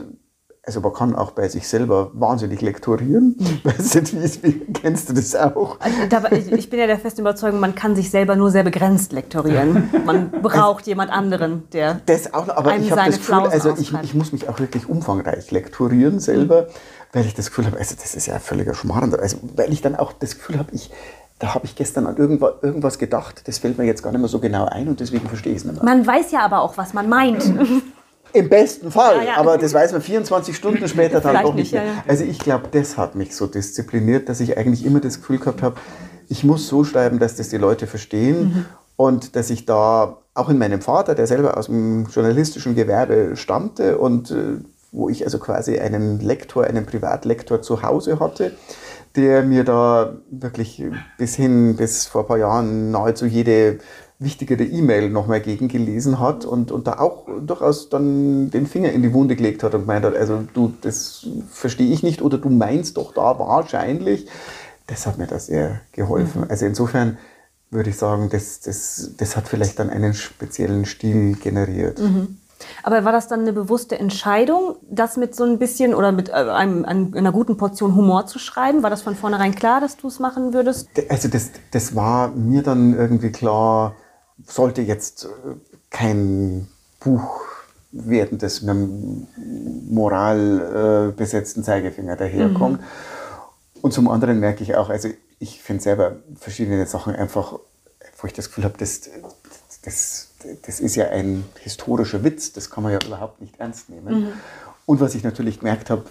also man kann auch bei sich selber wahnsinnig lektorieren. Weißt du, wie, wie, kennst du das auch? Also, ich bin ja der festen Überzeugung, man kann sich selber nur sehr begrenzt lektorieren. Man braucht jemand anderen, der. Das auch aber einem ich habe seine das Gefühl, also ich, ich muss mich auch wirklich umfangreich lektorieren selber, weil ich das Gefühl habe, also das ist ja völliger Schmarrn. Also weil ich dann auch das Gefühl habe, ich, da habe ich gestern an irgendwas, irgendwas gedacht, das fällt mir jetzt gar nicht mehr so genau ein und deswegen verstehe ich es nicht mehr. Man weiß ja aber auch, was man meint. Im besten Fall, Ja, ja. aber das weiß man 24 Stunden später dann doch nicht mehr. ja, ja. Also ich glaube, das hat mich so diszipliniert, dass ich eigentlich immer das Gefühl gehabt habe, ich muss so schreiben, dass das die Leute verstehen Mhm. und dass ich da auch in meinem Vater, der selber aus dem journalistischen Gewerbe stammte und äh, wo ich also quasi einen Lektor, einen Privatlektor zu Hause hatte, der mir da wirklich bis hin, bis vor ein paar Jahren nahezu jede wichtigere E-Mail nochmal gegengelesen hat und, und da auch durchaus dann den Finger in die Wunde gelegt hat und gemeint hat, also du, das verstehe ich nicht oder du meinst doch da wahrscheinlich. das hat mir da sehr geholfen. Mhm. Also insofern würde ich sagen, das, das, das hat vielleicht dann einen speziellen Stil generiert. Mhm. Aber war das dann eine bewusste Entscheidung, das mit so ein bisschen oder mit äh, einem, einer guten Portion Humor zu schreiben? War das von vornherein klar, dass du es machen würdest? Also das, das war mir dann irgendwie klar, sollte jetzt äh, kein Buch werden, das mit einem moralbesetzten äh, Zeigefinger daherkommt. Mhm. Und zum anderen merke ich auch, also ich finde selber verschiedene Sachen einfach, wo ich das Gefühl habe, das, das, das ist ja ein historischer Witz, das kann man ja überhaupt nicht ernst nehmen. Mhm. Und was ich natürlich gemerkt habe,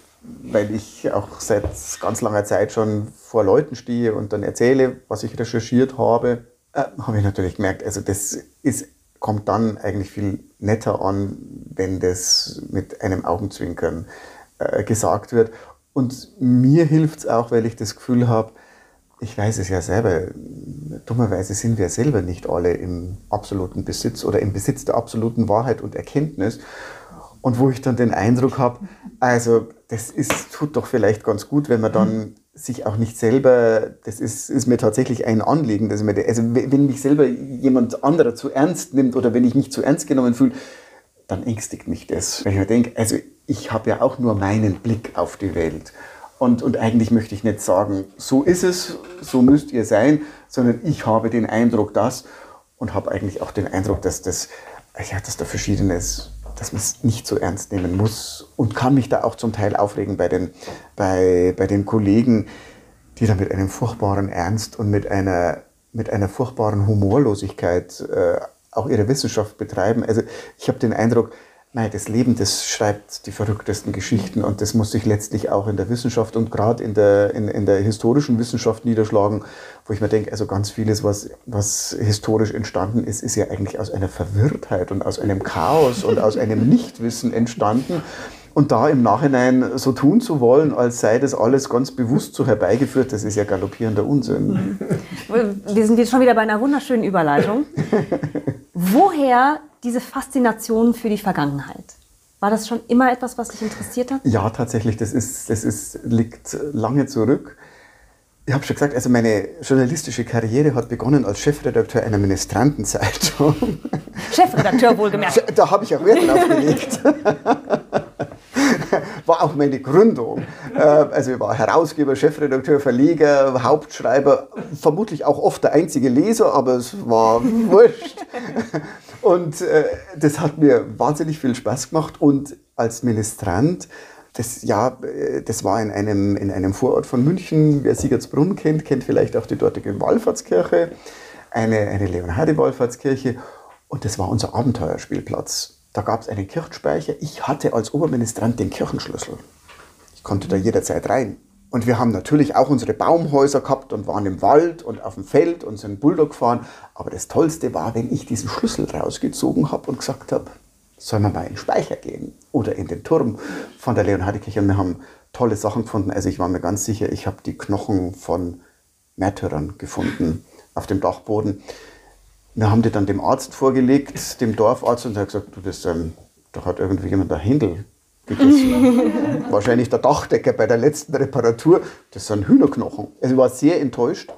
weil ich auch seit ganz langer Zeit schon vor Leuten stehe und dann erzähle, was ich recherchiert habe, äh, habe ich natürlich gemerkt, also das ist, kommt dann eigentlich viel netter an, wenn das mit einem Augenzwinkern äh, gesagt wird. Und mir hilft es auch, weil ich das Gefühl habe, ich weiß es ja selber, dummerweise sind wir selber nicht alle im absoluten Besitz oder im Besitz der absoluten Wahrheit und Erkenntnis. Und wo ich dann den Eindruck habe, also das ist, tut doch vielleicht ganz gut, wenn man dann sich auch nicht selber, das ist, ist mir tatsächlich ein Anliegen, dass mir, also wenn mich selber jemand anderer zu ernst nimmt oder wenn ich mich zu ernst genommen fühle, dann ängstigt mich das. Weil ich mir denke, also ich habe ja auch nur meinen Blick auf die Welt. Und, und eigentlich möchte ich nicht sagen, so ist es, so müsst ihr sein, sondern ich habe den Eindruck, dass und habe eigentlich auch den Eindruck, dass das, ja, dass da verschiedenes, dass man es nicht so ernst nehmen muss und kann mich da auch zum Teil aufregen bei den, bei, bei den Kollegen, die da mit einem furchtbaren Ernst und mit einer, mit einer furchtbaren Humorlosigkeit äh, auch ihre Wissenschaft betreiben. Also ich habe den Eindruck, Nein, das Leben, das schreibt die verrücktesten Geschichten und das muss sich letztlich auch in der Wissenschaft und gerade in der, in, in der historischen Wissenschaft niederschlagen, wo ich mir denke, also ganz vieles, was, was historisch entstanden ist, ist ja eigentlich aus einer Verwirrtheit und aus einem Chaos und aus einem Nichtwissen entstanden. Und da im Nachhinein so tun zu wollen, als sei das alles ganz bewusst so herbeigeführt, das ist ja galoppierender Unsinn. Wir sind jetzt schon wieder bei einer wunderschönen Überleitung. Woher diese Faszination für die Vergangenheit? War das schon immer etwas, was dich interessiert hat? Ja, tatsächlich. Das, ist, das ist, liegt lange zurück. Ich habe schon gesagt, also meine journalistische Karriere hat begonnen als Chefredakteur einer Ministrantenzeitung. Chefredakteur wohlgemerkt. Da habe ich auch Wert drauf gelegt. War auch meine Gründung. Äh, also ich war Herausgeber, Chefredakteur, Verleger, Hauptschreiber, vermutlich auch oft der einzige Leser, aber es war wurscht. Und äh, das hat mir wahnsinnig viel Spaß gemacht. Und als Ministrant, das, ja, äh, das war in einem, in einem Vorort von München. Wer Siegertsbrunn kennt, kennt vielleicht auch die dortige Wallfahrtskirche, eine, eine Leonhardi-Wallfahrtskirche. Und das war unser Abenteuerspielplatz. Da gab es einen Kirchspeicher. Ich hatte als Oberministrant den Kirchenschlüssel. Ich konnte da jederzeit rein. Und wir haben natürlich auch unsere Baumhäuser gehabt und waren im Wald und auf dem Feld und sind Bulldog gefahren. Aber das Tollste war, wenn ich diesen Schlüssel rausgezogen habe und gesagt habe, sollen wir mal in den Speicher gehen oder in den Turm von der Leonhardikirche. Und wir haben tolle Sachen gefunden. Also ich war mir ganz sicher, ich habe die Knochen von Märtyrern gefunden auf dem Dachboden. Wir haben die dann dem Arzt vorgelegt, dem Dorfarzt, und er hat gesagt, du, das, ähm, da hat irgendwie jemand da Händel. Wahrscheinlich der Dachdecker bei der letzten Reparatur. Das sind Hühnerknochen. Also ich war sehr enttäuscht.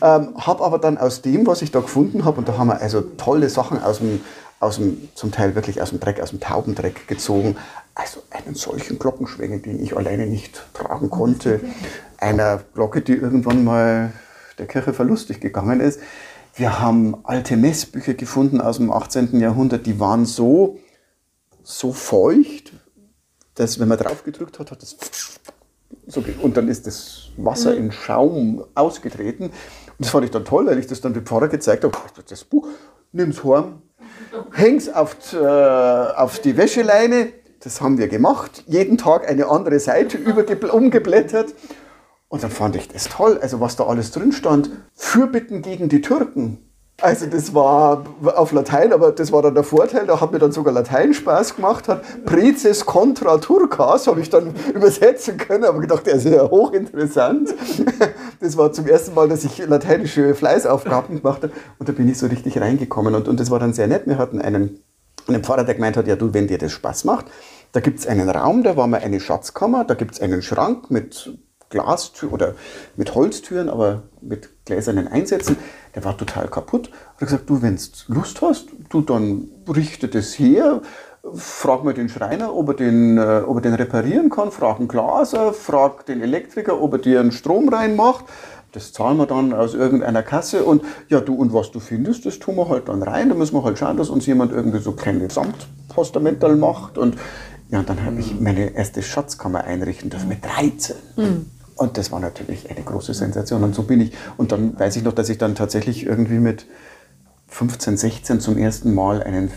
Ähm, habe aber dann aus dem, was ich da gefunden habe, und da haben wir also tolle Sachen aus dem, aus dem, zum Teil wirklich aus dem Dreck, aus dem Taubendreck gezogen. Also einen solchen Glockenschwingen, den ich alleine nicht tragen konnte. Einer Glocke, die irgendwann mal der Kirche verlustig gegangen ist. Wir haben alte Messbücher gefunden aus dem 18. Jahrhundert, die waren so, so feucht, dass wenn man drauf gedrückt hat, hat das so, und dann ist das Wasser mhm. in Schaum ausgetreten. Und das fand ich dann toll, weil ich das dann dem Pfarrer gezeigt habe. Das Buch, nimm's heim, häng's auf, äh, auf die Wäscheleine. Das haben wir gemacht. Jeden Tag eine andere Seite umgeblättert. Und dann fand ich das toll, also was da alles drin stand. Fürbitten gegen die Türken. Also das war auf Latein, aber das war dann der Vorteil, da hat mir dann sogar Latein Spaß gemacht, hat Prezes contra Turcas, habe ich dann übersetzen können, aber gedacht, der ist ja hochinteressant. Das war zum ersten Mal, dass ich lateinische Fleißaufgaben gemacht habe und da bin ich so richtig reingekommen und, und das war dann sehr nett. Wir hatten einen, einen Pfarrer, der gemeint hat, ja du, wenn dir das Spaß macht, da gibt es einen Raum, da war mal eine Schatzkammer, da gibt es einen Schrank mit Glastür oder mit Holztüren, aber mit gläsernen Einsätzen. Der war total kaputt. Hat er gesagt, du, wenn du Lust hast, du dann richte das her, frag mal den Schreiner, ob er den, äh, ob er den reparieren kann, frag einen Glaser, frag den Elektriker, ob er dir einen Strom reinmacht. Das zahlen wir dann aus irgendeiner Kasse und ja, du und was du findest, das tun wir halt dann rein. Da müssen wir halt schauen, dass uns jemand irgendwie so kleine Samtpostamental macht und ja, dann habe ich meine erste Schatzkammer einrichten dürfen mit 13. Und das war natürlich eine große Sensation. Und so bin ich. Und dann weiß ich noch, dass ich dann tatsächlich irgendwie mit 15, 16 zum ersten Mal einen,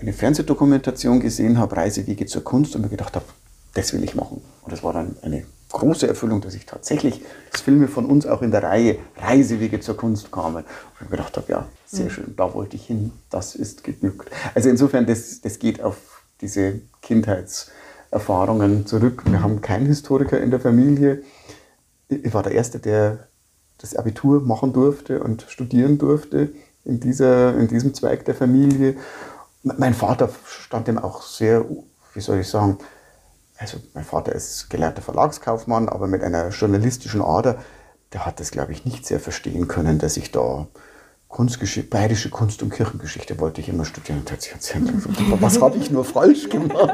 eine Fernsehdokumentation gesehen habe, Reisewege zur Kunst, und mir gedacht habe, das will ich machen. Und das war dann eine große Erfüllung, dass ich tatsächlich, dass Filme von uns auch in der Reihe Reisewege zur Kunst kamen. Und ich gedacht habe, ja, sehr schön, da wollte ich hin, das ist geglückt. Also insofern, das, das geht auf diese Kindheitserfahrungen zurück. Wir haben keinen Historiker in der Familie. Ich war der Erste, der das Abitur machen durfte und studieren durfte in, dieser, in diesem Zweig der Familie. Mein Vater stand dem auch sehr, wie soll ich sagen, also mein Vater ist gelernter Verlagskaufmann, aber mit einer journalistischen Ader. Der hat das, glaube ich, nicht sehr verstehen können, dass ich da Kunstgeschichte, bayerische Kunst- und Kirchengeschichte wollte ich immer studieren. Und hat sich erzählt, was habe ich nur falsch gemacht?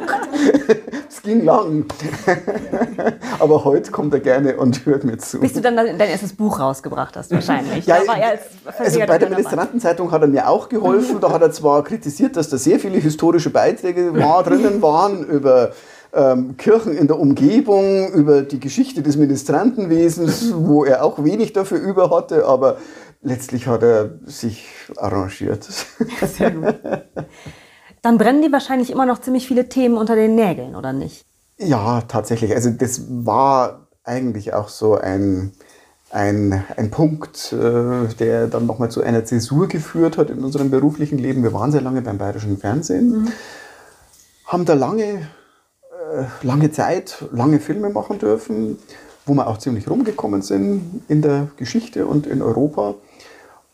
Ging lang. Aber heute kommt er gerne und hört mir zu. Bis du dann dein erstes Buch rausgebracht hast, wahrscheinlich. Ja, war also bei der. Ministrantenzeitung hat er mir auch geholfen. Da hat er zwar kritisiert, dass da sehr viele historische Beiträge mal drinnen waren über ähm, Kirchen in der Umgebung, über die Geschichte des Ministrantenwesens, wo er auch wenig dafür über hatte, aber letztlich hat er sich arrangiert. Sehr gut. Dann brennen dir wahrscheinlich immer noch ziemlich viele Themen unter den Nägeln, oder nicht? Ja, tatsächlich. Also das war eigentlich auch so ein, ein, ein Punkt, äh, der dann nochmal zu einer Zäsur geführt hat in unserem beruflichen Leben. Wir waren sehr lange beim Bayerischen Fernsehen, haben da lange, äh, lange Zeit, lange Filme machen dürfen, wo wir auch ziemlich rumgekommen sind in der Geschichte und in Europa.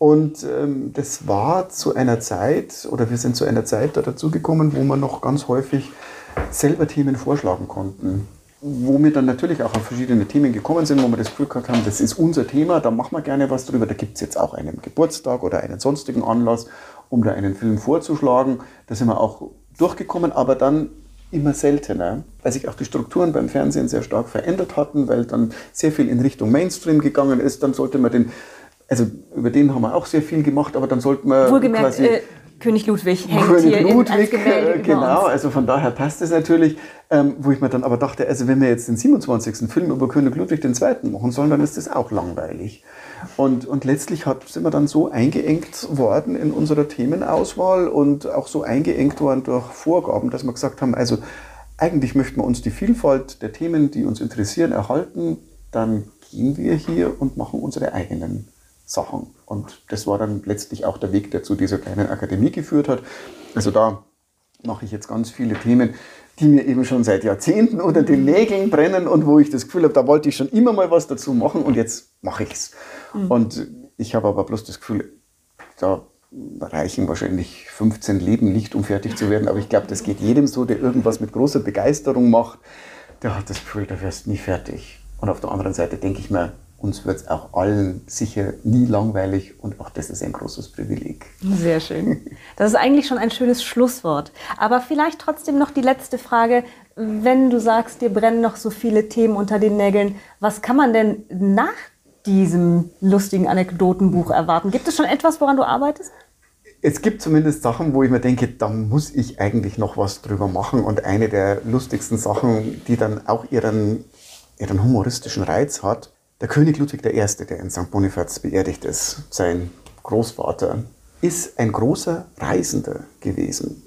Und ähm, das war zu einer Zeit, oder wir sind zu einer Zeit da dazugekommen, wo wir noch ganz häufig selber Themen vorschlagen konnten. Wo wir dann natürlich auch auf verschiedene Themen gekommen sind, wo wir das Gefühl gehabt haben, das ist unser Thema, da machen wir gerne was drüber. Da gibt es jetzt auch einen Geburtstag oder einen sonstigen Anlass, um da einen Film vorzuschlagen. Da sind wir auch durchgekommen, aber dann immer seltener, weil sich auch die Strukturen beim Fernsehen sehr stark verändert hatten, weil dann sehr viel in Richtung Mainstream gegangen ist. Dann sollte man den, also über den haben wir auch sehr viel gemacht, aber dann sollte man Wohlgemerkt, quasi äh, König Ludwig hängt König hier in, als Ludwig, äh, genau, also von daher passt es natürlich. Ähm, wo ich mir dann aber dachte, also wenn wir jetzt den 27. Film über König Ludwig II. machen sollen, dann ist das auch langweilig. Und, und letztlich hat, sind wir dann so eingeengt worden in unserer Themenauswahl und auch so eingeengt worden durch Vorgaben, dass wir gesagt haben, also eigentlich möchten wir uns die Vielfalt der Themen, die uns interessieren, erhalten. Dann gehen wir hier und machen unsere eigenen Sachen. Und das war dann letztlich auch der Weg, der zu dieser kleinen Akademie geführt hat. Also da mache ich jetzt ganz viele Themen, die mir eben schon seit Jahrzehnten unter den Nägeln brennen und wo ich das Gefühl habe, da wollte ich schon immer mal was dazu machen und jetzt mache ich es. Und ich habe aber bloß das Gefühl, da reichen wahrscheinlich 15 Leben nicht, um fertig zu werden. Aber ich glaube, das geht jedem so, der irgendwas mit großer Begeisterung macht. Der hat das Gefühl, da wirst du nie fertig. Und auf der anderen Seite denke ich mir, uns wird es auch allen sicher nie langweilig und auch das ist ein großes Privileg. Sehr schön. Das ist eigentlich schon ein schönes Schlusswort. Aber vielleicht trotzdem noch die letzte Frage. Wenn du sagst, dir brennen noch so viele Themen unter den Nägeln, was kann man denn nach diesem lustigen Anekdotenbuch erwarten? Gibt es schon etwas, woran du arbeitest? Es gibt zumindest Sachen, wo ich mir denke, da muss ich eigentlich noch was drüber machen. Und eine der lustigsten Sachen, die dann auch ihren, ihren humoristischen Reiz hat, der König Ludwig I., der in St. Bonifaz beerdigt ist, sein Großvater, ist ein großer Reisender gewesen.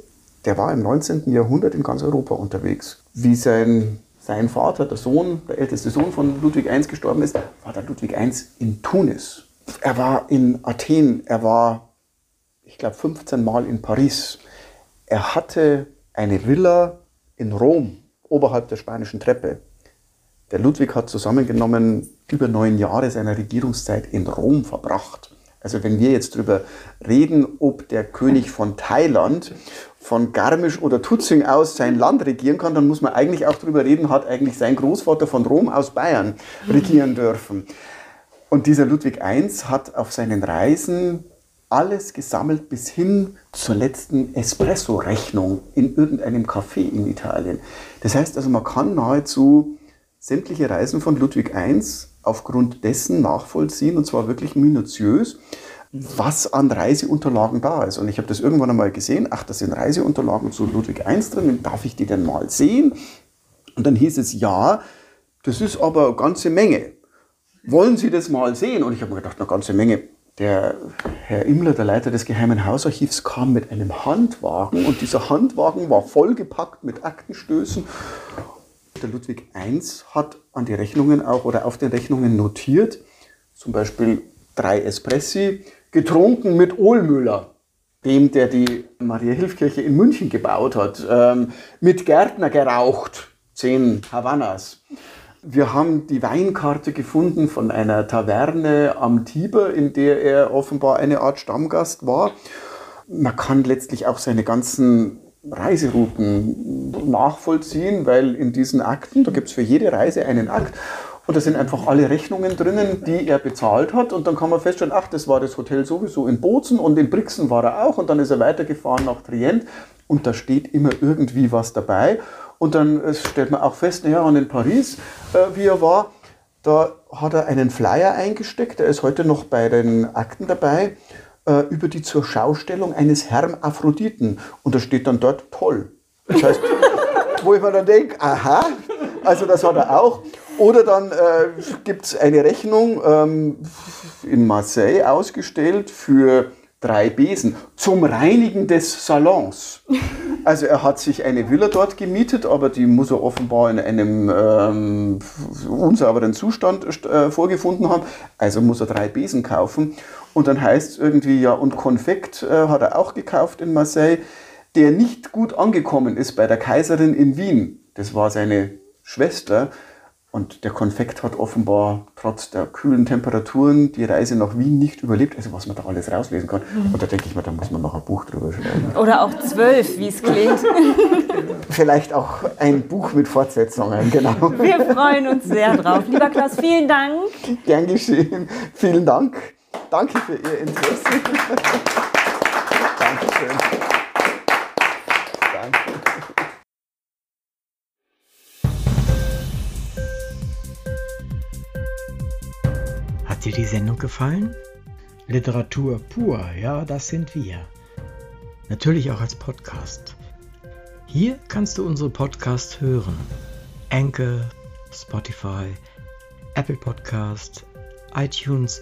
Der war im 19. Jahrhundert in ganz Europa unterwegs. Wie sein, sein Vater, der Sohn, der älteste Sohn von Ludwig I. gestorben ist, war der Ludwig I. in Tunis. Er war in Athen, er war ich glaube, 15 Mal in Paris. Er hatte eine Villa in Rom, oberhalb der Spanischen Treppe. Der Ludwig hat zusammengenommen über neun Jahre seiner Regierungszeit in Rom verbracht. Also wenn wir jetzt darüber reden, ob der König von Thailand von Garmisch oder Tutzing aus sein Land regieren kann, dann muss man eigentlich auch darüber reden, hat eigentlich sein Großvater von Rom aus Bayern regieren dürfen. Und dieser Ludwig I hat auf seinen Reisen alles gesammelt bis hin zur letzten Espresso-Rechnung in irgendeinem Café in Italien. Das heißt also, man kann nahezu sämtliche Reisen von Ludwig I aufgrund dessen nachvollziehen, und zwar wirklich minutiös, was an Reiseunterlagen da ist. Und ich habe das irgendwann einmal gesehen, ach, da sind Reiseunterlagen zu Ludwig I drin, darf ich die denn mal sehen? Und dann hieß es, ja, das ist aber eine ganze Menge. Wollen Sie das mal sehen? Und ich habe mir gedacht, eine ganze Menge. Der Herr Immler, der Leiter des Geheimen Hausarchivs, kam mit einem Handwagen und dieser Handwagen war vollgepackt mit Aktenstößen der Ludwig I hat an die Rechnungen auch oder auf den Rechnungen notiert, zum Beispiel drei Espressi, getrunken mit Ohlmüller, dem, der die Maria-Hilf-Kirche in München gebaut hat, ähm, mit Gärtner geraucht, zehn Havannas. Wir haben die Weinkarte gefunden von einer Taverne am Tiber, in der er offenbar eine Art Stammgast war. Man kann letztlich auch seine ganzen Reiserouten nachvollziehen, weil in diesen Akten, da gibt es für jede Reise einen Akt, und da sind einfach alle Rechnungen drinnen, die er bezahlt hat. Und dann kann man feststellen, ach, das war das Hotel sowieso in Bozen und in Brixen war er auch. Und dann ist er weitergefahren nach Trient. Und da steht immer irgendwie was dabei. Und dann äh, stellt man auch fest, naja, und in Paris, äh, wie er war, da hat er einen Flyer eingesteckt. Der ist heute noch bei den Akten dabei äh, über die Zurschaustellung eines Hermaphroditen. Und da steht dann dort toll. Das heißt, wo ich mir dann denke, aha, also das hat er auch. Oder dann äh, gibt es eine Rechnung ähm, in Marseille ausgestellt für drei Besen zum Reinigen des Salons. Also er hat sich eine Villa dort gemietet, aber die muss er offenbar in einem ähm, unsauberen Zustand äh, vorgefunden haben. Also muss er drei Besen kaufen. Und dann heißt es irgendwie, ja, und Konfekt äh, hat er auch gekauft in Marseille, der nicht gut angekommen ist bei der Kaiserin in Wien. Das war seine Schwester. Und der Konfekt hat offenbar trotz der kühlen Temperaturen die Reise nach Wien nicht überlebt. Also was man da alles rauslesen kann. Und da denke ich mir, da muss man noch ein Buch drüber schreiben. Oder auch zwölf, wie es klingt. Vielleicht auch ein Buch mit Fortsetzungen, genau. Wir freuen uns sehr drauf. Lieber Klaus, vielen Dank. Gern geschehen. Vielen Dank. Danke für Ihr Interesse. Dankeschön. Danke. Hat dir die Sendung gefallen? Literatur pur, ja, das sind wir. Natürlich auch als Podcast. Hier kannst du unsere Podcasts hören. Anchor, Spotify, Apple Podcast, iTunes,